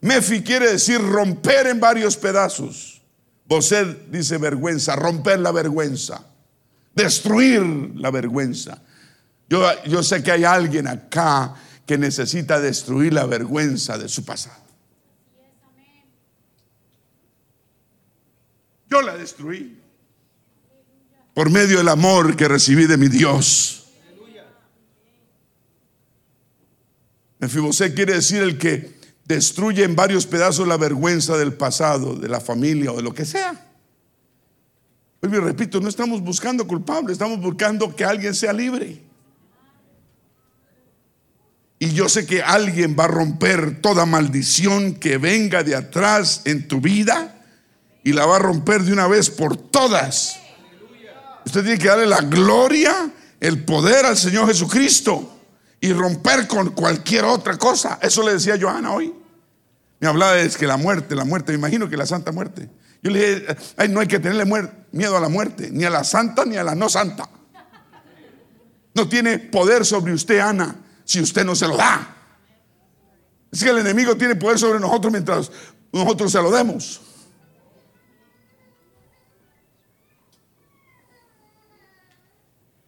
S1: Mefi quiere decir romper en varios pedazos. Boset dice vergüenza, romper la vergüenza, destruir la vergüenza. Yo, yo sé que hay alguien acá que necesita destruir la vergüenza de su pasado. Yo la destruí por medio del amor que recibí de mi Dios. Mefibosé quiere decir el que destruye en varios pedazos la vergüenza del pasado, de la familia o de lo que sea. Pues repito, no estamos buscando culpables, estamos buscando que alguien sea libre. Y yo sé que alguien va a romper toda maldición que venga de atrás en tu vida y la va a romper de una vez por todas. Usted tiene que darle la gloria, el poder al Señor Jesucristo y romper con cualquier otra cosa. Eso le decía Johanna hoy. Me hablaba de que la muerte, la muerte, me imagino que la santa muerte. Yo le dije, Ay, no hay que tenerle miedo a la muerte, ni a la santa ni a la no santa. No tiene poder sobre usted, Ana, si usted no se lo da. Es que el enemigo tiene poder sobre nosotros mientras nosotros se lo demos.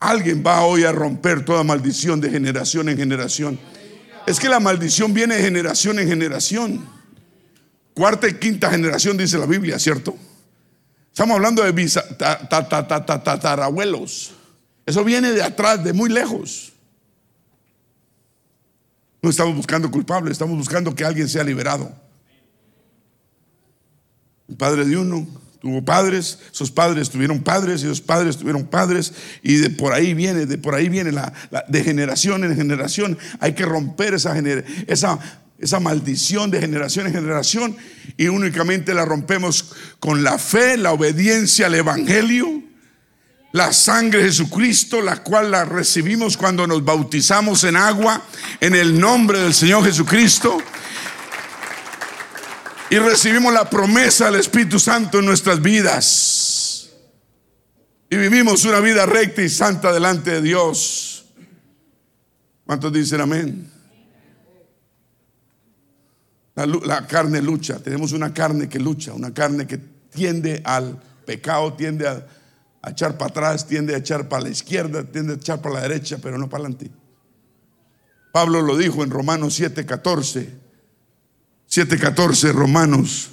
S1: Alguien va hoy a romper toda maldición de generación en generación. Es que la maldición viene de generación en generación. Cuarta y quinta generación dice la Biblia, ¿cierto? Estamos hablando de tatarabuelos. Eso viene de atrás, de muy lejos. No estamos buscando culpables, estamos buscando que alguien sea liberado. El padre de uno, tuvo padres, esos padres tuvieron padres y esos padres tuvieron padres y de por ahí viene, de por ahí viene la, de generación en generación. Hay que romper esa, esa maldición de generación en generación y únicamente la rompemos con la fe, la obediencia al Evangelio, la sangre de Jesucristo, la cual la recibimos cuando nos bautizamos en agua en el nombre del Señor Jesucristo y recibimos la promesa del Espíritu Santo en nuestras vidas. Y vivimos una vida recta y santa delante de Dios. ¿Cuántos dicen amén? La, carne lucha. Tenemos una carne que lucha, una carne que tiende al pecado, tiende a, echar para atrás, tiende a echar para la izquierda, tiende a echar para la derecha, pero no para adelante. Pablo lo dijo en Romanos 7, 14. 7:14 Romanos,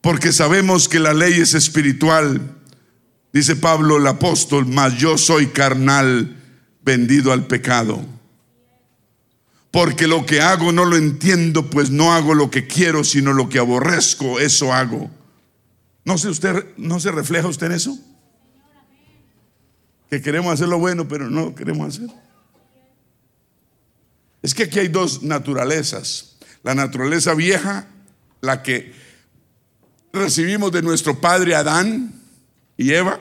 S1: porque sabemos que la ley es espiritual, dice Pablo el apóstol, mas yo soy carnal, vendido al pecado. Porque lo que hago no lo entiendo, pues no hago lo que quiero, sino lo que aborrezco, eso hago. ¿No se, usted, no se refleja usted en eso? Que queremos hacer lo bueno, pero no queremos hacer. Es que aquí hay dos naturalezas. La naturaleza vieja, la que recibimos de nuestro padre Adán y Eva,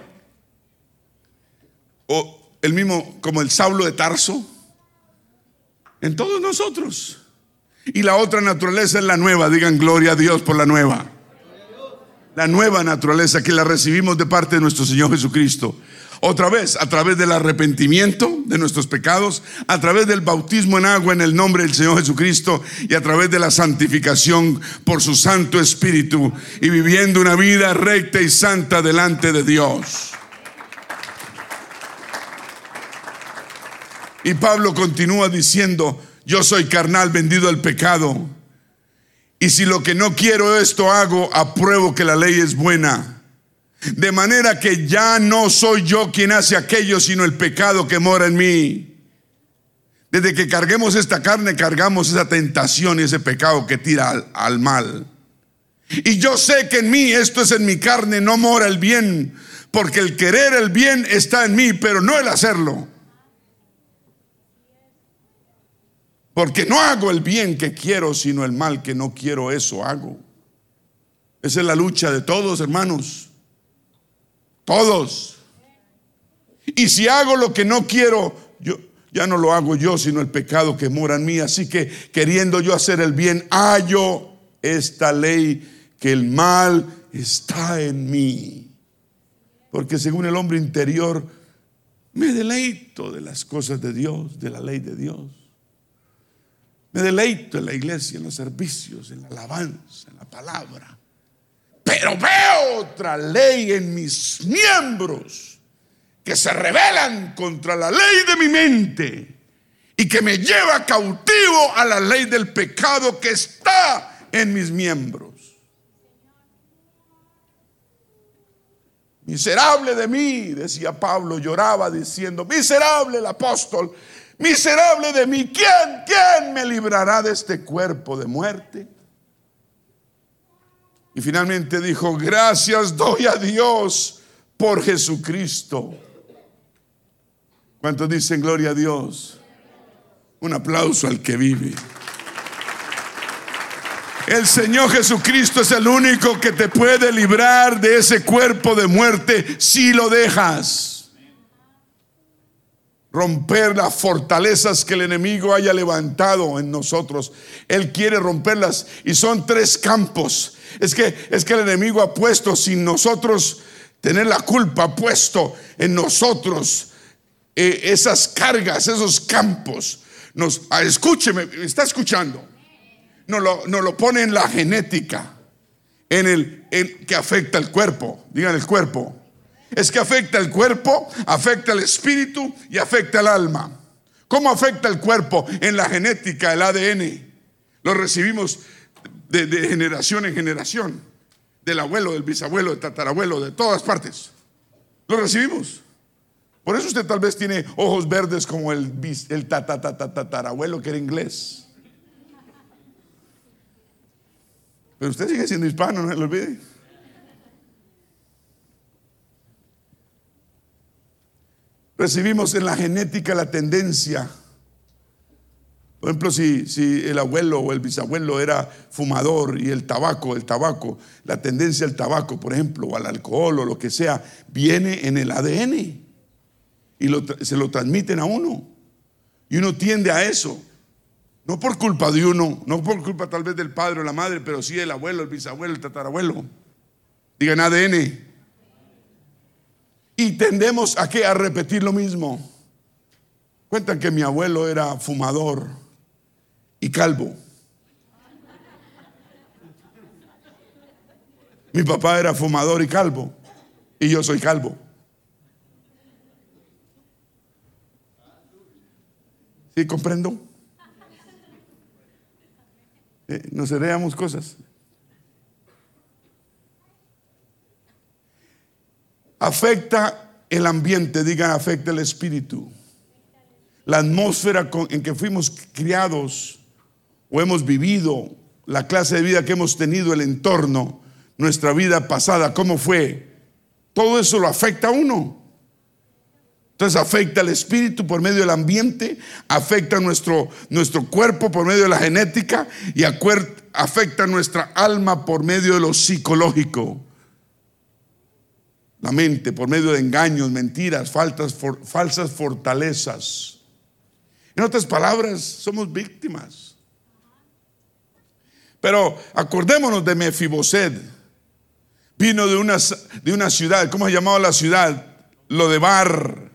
S1: o el mismo como el Saulo de Tarso, en todos nosotros. Y la otra naturaleza es la nueva, digan gloria a Dios por la nueva. La nueva naturaleza que la recibimos de parte de nuestro Señor Jesucristo. Otra vez, a través del arrepentimiento de nuestros pecados, a través del bautismo en agua en el nombre del Señor Jesucristo y a través de la santificación por su Santo Espíritu y viviendo una vida recta y santa delante de Dios. Y Pablo continúa diciendo, yo soy carnal vendido al pecado. Y si lo que no quiero esto hago, apruebo que la ley es buena. De manera que ya no soy yo quien hace aquello, sino el pecado que mora en mí. Desde que carguemos esta carne, cargamos esa tentación y ese pecado que tira al, al, mal. Y yo sé que en mí, esto es en mi carne, no mora el bien, porque el querer el bien está en mí, pero no el hacerlo. Porque no hago el bien que quiero, sino el mal que no quiero, eso hago. Esa es la lucha de todos, hermanos. Todos. Y si hago lo que no quiero, yo ya no lo hago yo, sino el pecado que mora en mí. Así que queriendo yo hacer el bien, hallo esta ley que el mal está en mí. Porque según el hombre interior, me deleito de las cosas de Dios, de la ley de Dios. Me deleito en la iglesia, en los servicios, en la alabanza, en la palabra. Pero veo otra ley en mis miembros que se rebelan contra la ley de mi mente y que me lleva cautivo a la ley del pecado que está en mis miembros. Miserable de mí, decía Pablo, lloraba diciendo, miserable el apóstol, miserable de mí, ¿quién, quién me librará de este cuerpo de muerte? Y finalmente dijo, gracias doy a Dios por Jesucristo. ¿Cuántos dicen gloria a Dios? Un aplauso al que vive. El Señor Jesucristo es el único que te puede librar de ese cuerpo de muerte si lo dejas. Romper las fortalezas que el enemigo haya levantado en nosotros. Él quiere romperlas y son tres campos. Es que es que el enemigo ha puesto sin nosotros tener la culpa, ha puesto en nosotros eh, esas cargas, esos campos. Nos, ah, escúcheme, está escuchando nos lo, lo pone en la genética, en el que afecta el cuerpo. Digan el cuerpo. Es que afecta el cuerpo, afecta el espíritu y afecta el alma. ¿Cómo afecta el cuerpo? En la genética, el ADN. Lo recibimos de, generación en generación. Del abuelo, del bisabuelo, del tatarabuelo, de todas partes. Lo recibimos. Por eso usted tal vez tiene ojos verdes como el, el tatarabuelo que era inglés. Pero usted sigue siendo hispano, no se lo olvide. Recibimos en la genética la tendencia. Por ejemplo, si, el abuelo o el bisabuelo era fumador y el tabaco, el tabaco, la tendencia al tabaco, por ejemplo, o al alcohol o lo que sea, viene en el ADN y se lo transmiten a uno. Y uno tiende a eso. No por culpa de uno, no por culpa tal vez del padre o la madre, pero sí del abuelo, el bisabuelo, el tatarabuelo. Digan ADN. Y tendemos a qué? A repetir lo mismo. Cuentan que mi abuelo era fumador y calvo. Mi papá era fumador y calvo. Y yo soy calvo. ¿Sí comprendo? Eh, nos heredamos cosas. Afecta el ambiente, digan, afecta el espíritu. La atmósfera en que fuimos criados o hemos vivido, la clase de vida que hemos tenido, el entorno, nuestra vida pasada, cómo fue. Todo eso lo afecta a uno. Entonces afecta al espíritu por medio del ambiente, afecta nuestro, nuestro cuerpo por medio de la genética y afecta nuestra alma por medio de lo psicológico. La mente por medio de engaños, mentiras, falsas fortalezas. En otras palabras, somos víctimas. Pero acordémonos de Mefiboset. Vino de una, de una ciudad, ¿cómo se llamaba la ciudad? Lo de Bar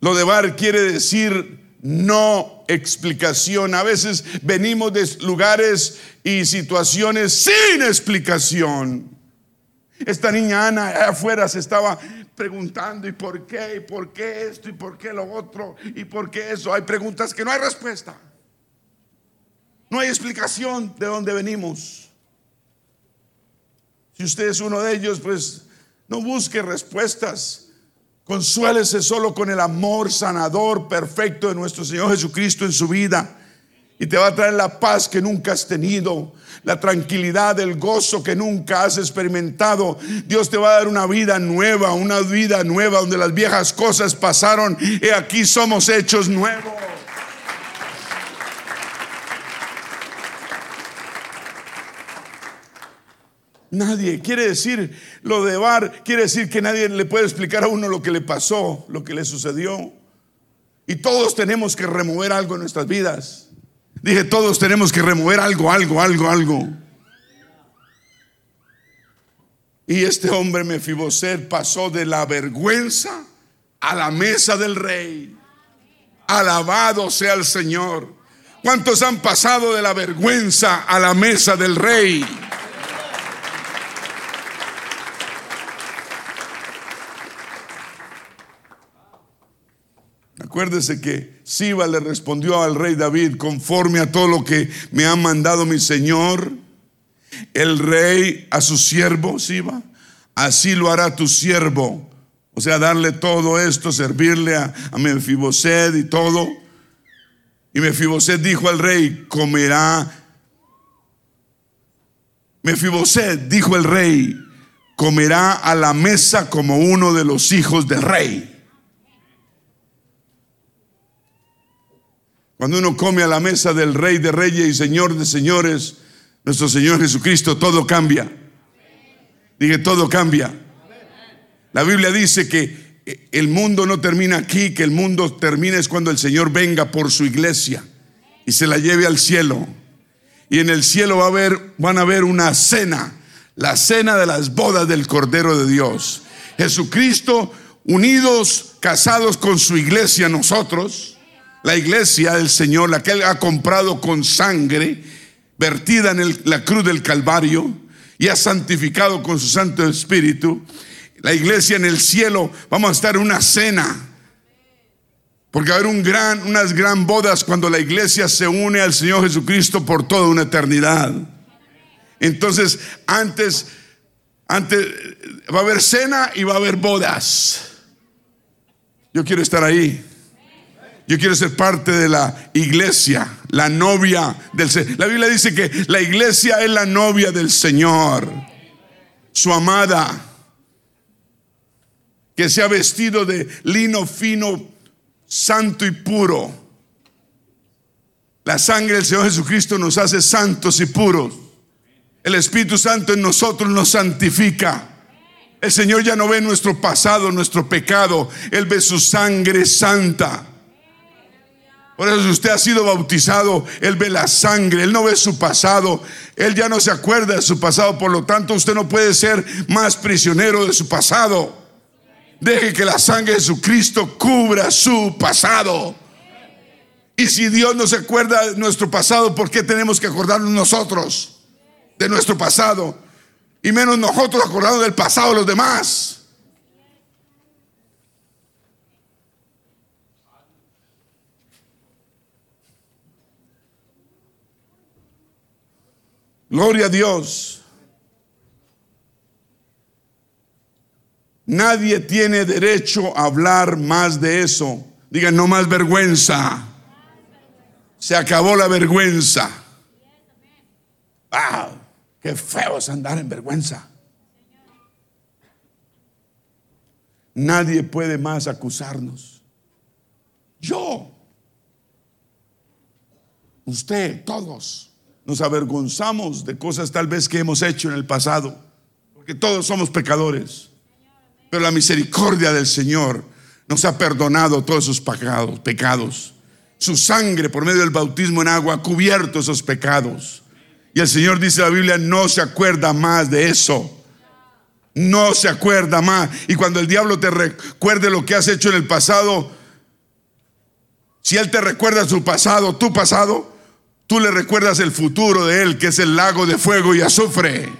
S1: lo de bar quiere decir no explicación. A veces venimos de lugares y situaciones sin explicación. Esta niña Ana afuera se estaba preguntando y por qué, y por qué esto, y por qué lo otro, y por qué eso. Hay preguntas que no hay respuesta. No hay explicación de dónde venimos. Si usted es uno de ellos, pues no busque respuestas. Consuélese solo con el amor sanador perfecto de nuestro Señor Jesucristo en su vida. Y te va a traer la paz que nunca has tenido, la tranquilidad, el gozo que nunca has experimentado. Dios te va a dar una vida nueva, una vida nueva donde las viejas cosas pasaron y aquí somos hechos nuevos. Nadie. Quiere decir, lo de Bar, quiere decir que nadie le puede explicar a uno lo que le pasó, lo que le sucedió. Y todos tenemos que remover algo en nuestras vidas. Dije, todos tenemos que remover algo, algo, algo, algo. Y este hombre Mefiboset pasó de la vergüenza a la mesa del rey. Alabado sea el Señor. ¿Cuántos han pasado de la vergüenza a la mesa del rey? Acuérdese que Siba le respondió al rey David, conforme a todo lo que me ha mandado mi Señor, el rey a su siervo, Siba, así lo hará tu siervo. O sea, darle todo esto, servirle a, a Mefiboset y todo. Y Mefiboset dijo al rey, comerá. Mefiboset dijo el rey, comerá a la mesa como uno de los hijos del rey. Cuando uno come a la mesa del rey de reyes y señor de señores, nuestro Señor Jesucristo, todo cambia. Dije, todo cambia. La Biblia dice que el mundo no termina aquí, que el mundo termina es cuando el Señor venga por su iglesia y se la lleve al cielo. Y en el cielo va a haber, van a haber una cena, la cena de las bodas del Cordero de Dios. Jesucristo, unidos, casados con su iglesia, nosotros, la iglesia del Señor, la que Él ha comprado con sangre, vertida en la cruz del Calvario, y ha santificado con su Santo Espíritu. La iglesia en el cielo, vamos a estar en una cena. Porque va a haber un gran, unas gran bodas cuando la iglesia se une al Señor Jesucristo por toda una eternidad. Entonces, antes, antes va a haber cena y va a haber bodas. Yo quiero estar ahí. Yo quiero ser parte de la iglesia, la novia del Señor. La Biblia dice que la iglesia es la novia del Señor, su amada, que se ha vestido de lino fino, santo y puro. La sangre del Señor Jesucristo nos hace santos y puros. El Espíritu Santo en nosotros nos santifica. El Señor ya no ve nuestro pasado, nuestro pecado. Él ve su sangre santa. Por eso si usted ha sido bautizado, Él ve la sangre, Él no ve su pasado, Él ya no se acuerda de su pasado, por lo tanto usted no puede ser más prisionero de su pasado. Deje que la sangre de Jesucristo cubra su pasado. Y si Dios no se acuerda de nuestro pasado, ¿por qué tenemos que acordarnos nosotros de nuestro pasado? Y menos nosotros acordarnos del pasado de los demás. Gloria a Dios. Nadie tiene derecho a hablar más de eso. Digan, no más vergüenza. Se acabó la vergüenza. ¡Wow! ¡Qué feo es andar en vergüenza! Nadie puede más acusarnos. Yo. Usted, todos nos avergonzamos de cosas tal vez que hemos hecho en el pasado, porque todos somos pecadores. Pero la misericordia del Señor nos ha perdonado todos esos pecados, pecados. Su sangre por medio del bautismo en agua ha cubierto esos pecados. Y el Señor dice en la Biblia, no se acuerda más de eso. No se acuerda más. Y cuando el diablo te recuerde lo que has hecho en el pasado, si Él te recuerda su pasado, tu pasado, Tú le recuerdas el futuro de Él, que es el lago de fuego y azufre.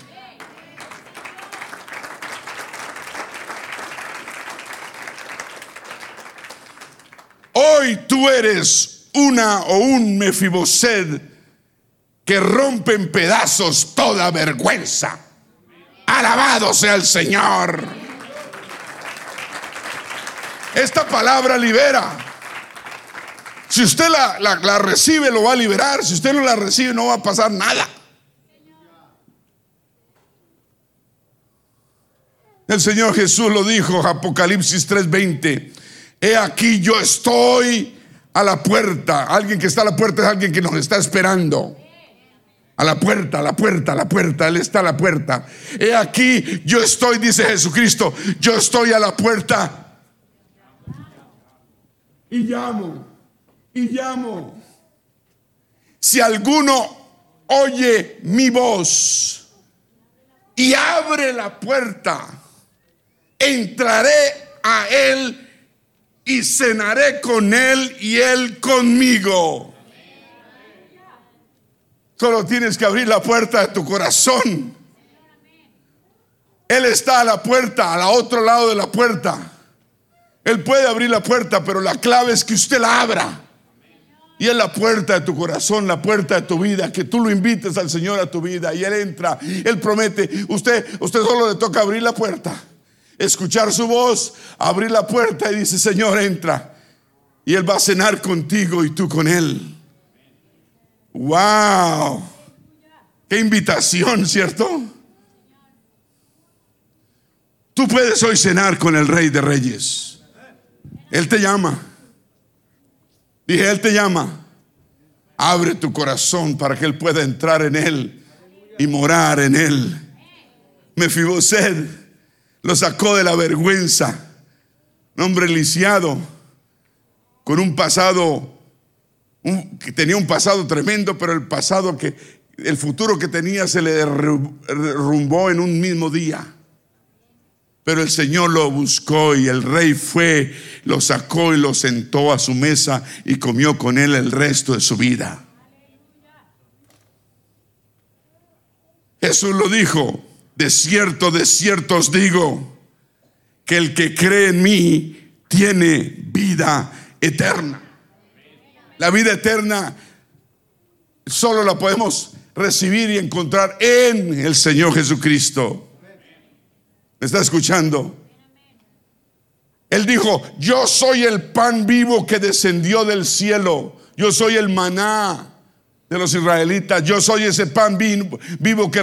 S1: Hoy tú eres una o un Mefiboset que rompe en pedazos toda vergüenza. Alabado sea el Señor. Esta palabra libera. Si usted la, recibe, lo va a liberar. Si usted no la recibe, no va a pasar nada. El Señor Jesús lo dijo, Apocalipsis 3:20. He aquí yo estoy a la puerta. Alguien que está a la puerta es alguien que nos está esperando. A la puerta, a la puerta, a la puerta. Él está a la puerta. He aquí, yo estoy, dice Jesucristo, yo estoy a la puerta. Y llamo, y llamo. Si alguno oye mi voz y abre la puerta, entraré a él y cenaré con él y él conmigo. Solo tienes que abrir la puerta de tu corazón. Él está a la puerta, al otro lado de la puerta. Él puede abrir la puerta, pero la clave es que usted la abra. Y es la puerta de tu corazón, la puerta de tu vida, que tú lo invites al Señor a tu vida y Él entra, Él promete, usted, usted solo le toca abrir la puerta, escuchar su voz, abrir la puerta y dice, Señor, entra. Y Él va a cenar contigo y tú con Él. ¡Wow! ¡Qué invitación, ¿cierto? Tú puedes hoy cenar con el Rey de Reyes. Él te llama. Dije, Él te llama. Abre tu corazón para que Él pueda entrar en Él y morar en Él. Mefiboset lo sacó de la vergüenza. Un hombre lisiado, con un pasado que tenía un pasado tremendo, pero el pasado que, el futuro que tenía se le derrumbó en un mismo día. Pero el Señor lo buscó y el rey fue, lo sacó y lo sentó a su mesa y comió con él el resto de su vida. Jesús lo dijo, de cierto, de cierto os digo, que el que cree en mí tiene vida eterna. La vida eterna solo la podemos recibir y encontrar en el Señor Jesucristo. ¿Me está escuchando? Él dijo, yo soy el pan vivo que descendió del cielo. Yo soy el maná de los israelitas. Yo soy ese pan vivo que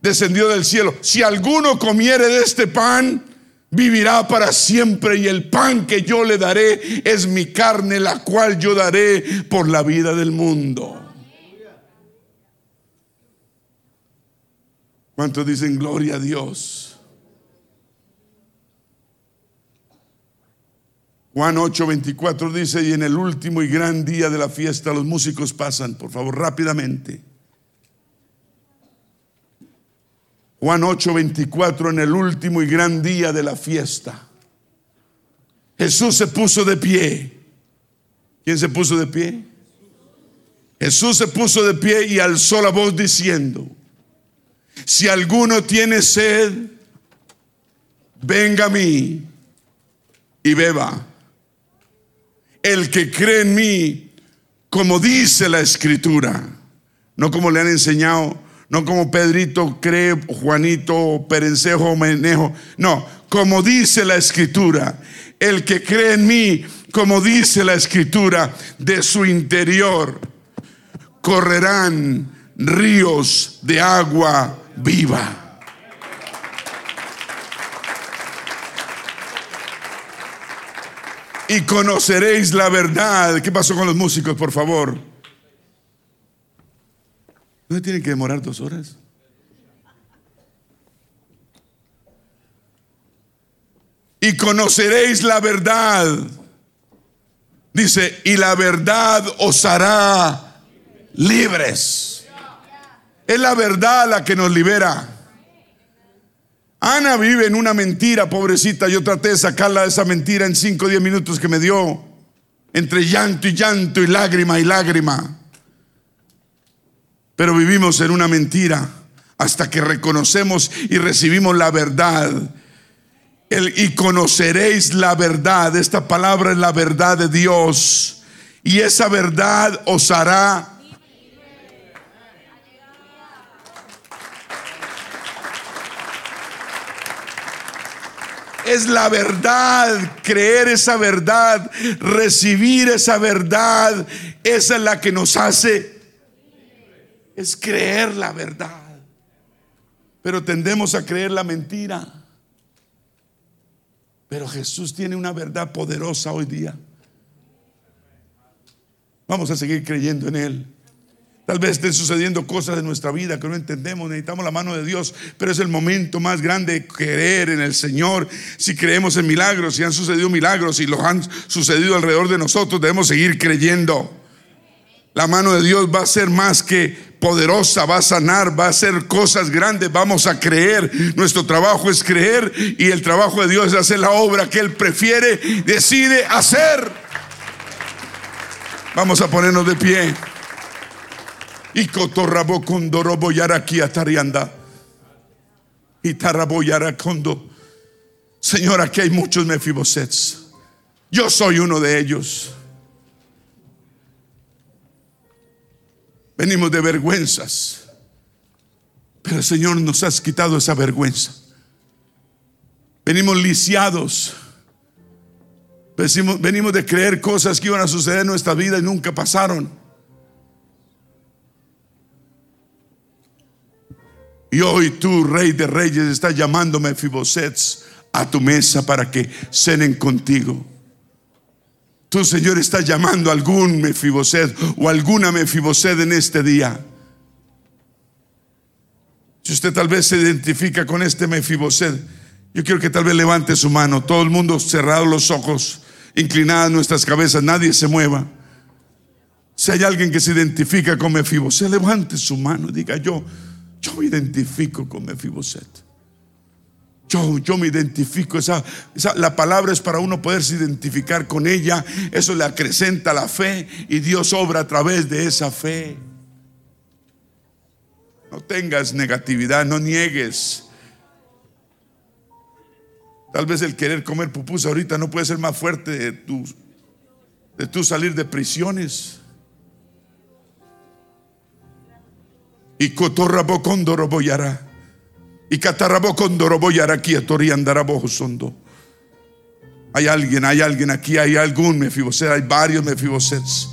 S1: descendió del cielo. Si alguno comiere de este pan, vivirá para siempre y el pan que yo le daré es mi carne, la cual yo daré por la vida del mundo. ¿Cuántos dicen gloria a Dios? Juan 8:24 dice, y en el último y gran día de la fiesta los músicos pasan, por favor, rápidamente. Juan 8:24 en el último y gran día de la fiesta. Jesús se puso de pie. ¿Quién se puso de pie? Jesús se puso de pie y alzó la voz diciendo, si alguno tiene sed, venga a mí y beba. El que cree en mí, como dice la escritura, no como le han enseñado no como Pedrito cree, Juanito, Perencejo, Menejo. No, como dice la escritura, el que cree en mí, como dice la escritura, de su interior correrán ríos de agua viva. Y conoceréis la verdad. ¿Qué pasó con los músicos, por favor? ¿No tiene que demorar dos horas? Y conoceréis la verdad. Dice, y la verdad os hará libres. Es la verdad la que nos libera. Ana vive en una mentira, pobrecita. Yo traté de sacarla de esa mentira en cinco o diez minutos que me dio. Entre llanto y llanto y lágrima y lágrima. Pero vivimos en una mentira hasta que reconocemos y recibimos la verdad. y conoceréis la verdad. Esta palabra es la verdad de Dios. Y esa verdad os hará es la verdad, creer esa verdad, recibir esa verdad, esa es la que nos hace es creer la verdad. Pero tendemos a creer la mentira. Pero Jesús tiene una verdad poderosa hoy día. Vamos a seguir creyendo en Él. Tal vez estén sucediendo cosas en nuestra vida que no entendemos, necesitamos la mano de Dios, pero es el momento más grande de creer en el Señor. Si creemos en milagros, si han sucedido milagros y los han sucedido alrededor de nosotros, debemos seguir creyendo. La mano de Dios va a ser más que poderosa, va a sanar, va a hacer cosas grandes, vamos a creer. Nuestro trabajo es creer y el trabajo de Dios es hacer la obra que Él prefiere, decide hacer. Vamos a ponernos de pie. Y cotorrabo condorobo atarianda. Y taraboyara condo. Señor, aquí hay muchos mefibosets. Yo soy uno de ellos. Venimos de vergüenzas. Pero Señor nos has quitado esa vergüenza. Venimos lisiados. Venimos de creer cosas que iban a suceder en nuestra vida y nunca pasaron. Y hoy tú, Rey de Reyes, estás llamándome Mefibosets a tu mesa para que cenen contigo. Tu Señor está llamando a algún Mefiboset o alguna Mefiboset en este día. Si usted tal vez se identifica con este Mefiboset, yo quiero que tal vez levante su mano. Todo el mundo cerrado los ojos, inclinadas nuestras cabezas, nadie se mueva. Si hay alguien que se identifica con Mefiboset, levante su mano diga yo, yo me identifico con Mefiboset. Yo, yo me identifico, esa, la palabra es para uno poderse identificar con ella, eso le acrecenta la fe y Dios obra a través de esa fe. No tengas negatividad, no niegues. Tal vez el querer comer pupusas ahorita no puede ser más fuerte de tu, de tu salir de prisiones. Y cotorrabo condoro boyara. Y catarrabo condoro boyara aquí a sondo. Hay alguien, hay alguien aquí, hay algún Mefiboset, hay varios Mefibosets.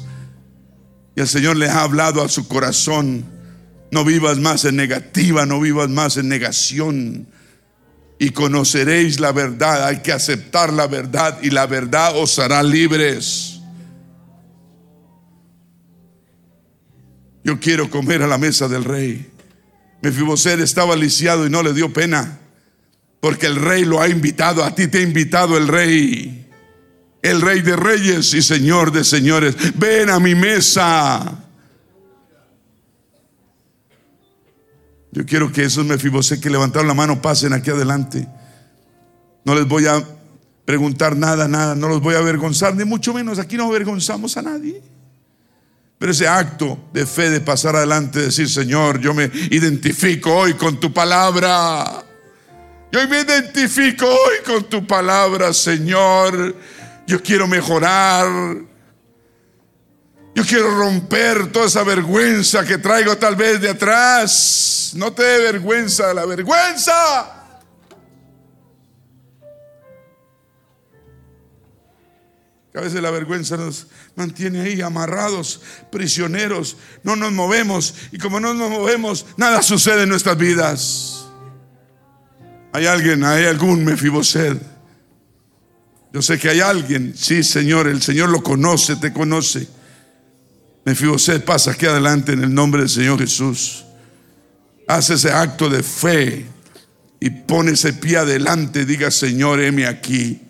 S1: Y el Señor les ha hablado a su corazón. No vivas más en negativa, no vivas más en negación. Y conoceréis la verdad. Hay que aceptar la verdad y la verdad os hará libres. Yo quiero comer a la mesa del rey. Mefiboset estaba lisiado y no le dio pena. Porque el rey lo ha invitado, a ti te ha invitado el rey. El rey de reyes y señor de señores. Ven a mi mesa. Yo quiero que esos Mefiboset que levantaron la mano pasen aquí adelante. No les voy a preguntar nada, nada. No los voy a avergonzar, ni mucho menos. Aquí no avergonzamos a nadie. Pero ese acto de fe de pasar adelante, decir, Señor, yo me identifico hoy con tu palabra. Yo me identifico hoy con tu palabra, Señor. Yo quiero mejorar. Yo quiero romper toda esa vergüenza que traigo tal vez de atrás. No te dé vergüenza, la vergüenza a veces la vergüenza nos mantiene ahí amarrados, prisioneros. No nos movemos. Y como no nos movemos, nada sucede en nuestras vidas. Hay alguien, hay algún Mefiboset. Yo sé que hay alguien. Sí, Señor, el Señor lo conoce, te conoce. Mefiboset pasa aquí adelante en el nombre del Señor Jesús. Hace ese acto de fe y pone ese pie adelante. Diga, Señor, heme aquí.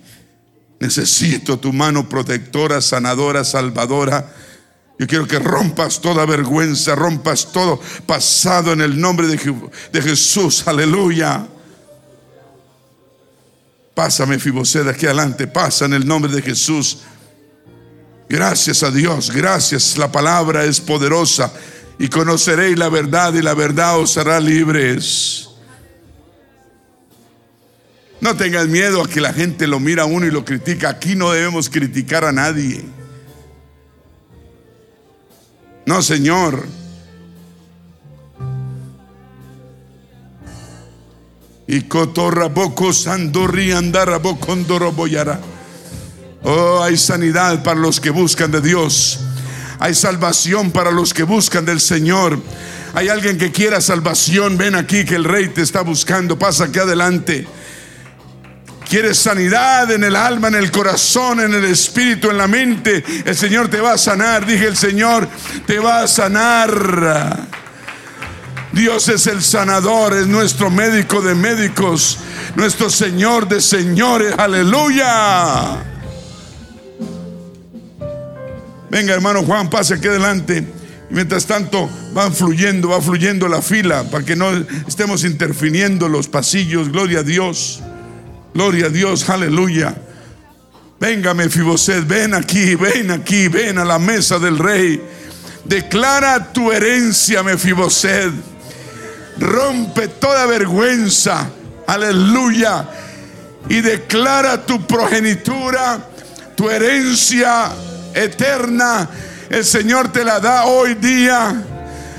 S1: Necesito tu mano protectora, sanadora, salvadora. Yo quiero que rompas toda vergüenza, rompas todo pasado en el nombre de, Jesús. Aleluya. Pásame, Fiboset, aquí adelante. Pasa en el nombre de Jesús. Gracias a Dios, gracias. La palabra es poderosa y conoceréis la verdad y la verdad os hará libres. No tengas miedo a que la gente lo mira a uno y lo critica. Aquí no debemos criticar a nadie. No, Señor. Y cotorra poco sandorri andara boyara. Oh, hay sanidad para los que buscan de Dios. Hay salvación para los que buscan del Señor. Hay alguien que quiera salvación. Ven aquí que el rey te está buscando. Pasa aquí adelante. Quieres sanidad en el alma, en el corazón, en el espíritu, en la mente. El Señor te va a sanar. Dije, el Señor te va a sanar. Dios es el sanador, es nuestro médico de médicos, nuestro Señor de señores. Aleluya. Venga, hermano Juan, pase aquí adelante. Mientras tanto, van fluyendo, va fluyendo la fila para que no estemos interfiriendo los pasillos. Gloria a Dios. Gloria a Dios, aleluya. Venga, Mefiboset, ven aquí, ven aquí, ven a la mesa del rey. Declara tu herencia, Mefiboset. Rompe toda vergüenza, aleluya. Y declara tu progenitura, tu herencia eterna. El Señor te la da hoy día.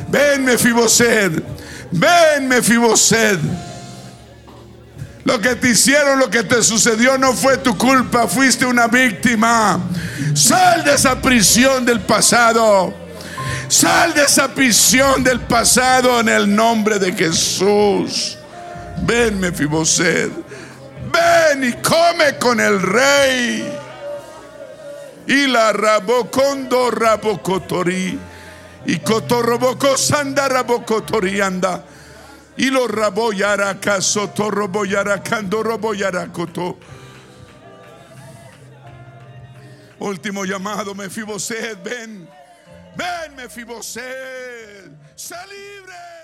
S1: Ven, Mefiboset. Ven, Mefiboset. Lo que te hicieron, lo que te sucedió no fue tu culpa, fuiste una víctima. Sal de esa prisión del pasado. Sal de esa prisión del pasado en el nombre de Jesús. Ven, Mefiboset. Ven y come con el rey. Y la rabocondo rabocotori. Y cotorroboco sanda rabocotori anda. Y lo raboyara caso torroboyara cando roboyara coto. Último llamado, Mefiboset, ven. Ven, Mefiboset. Sal libre.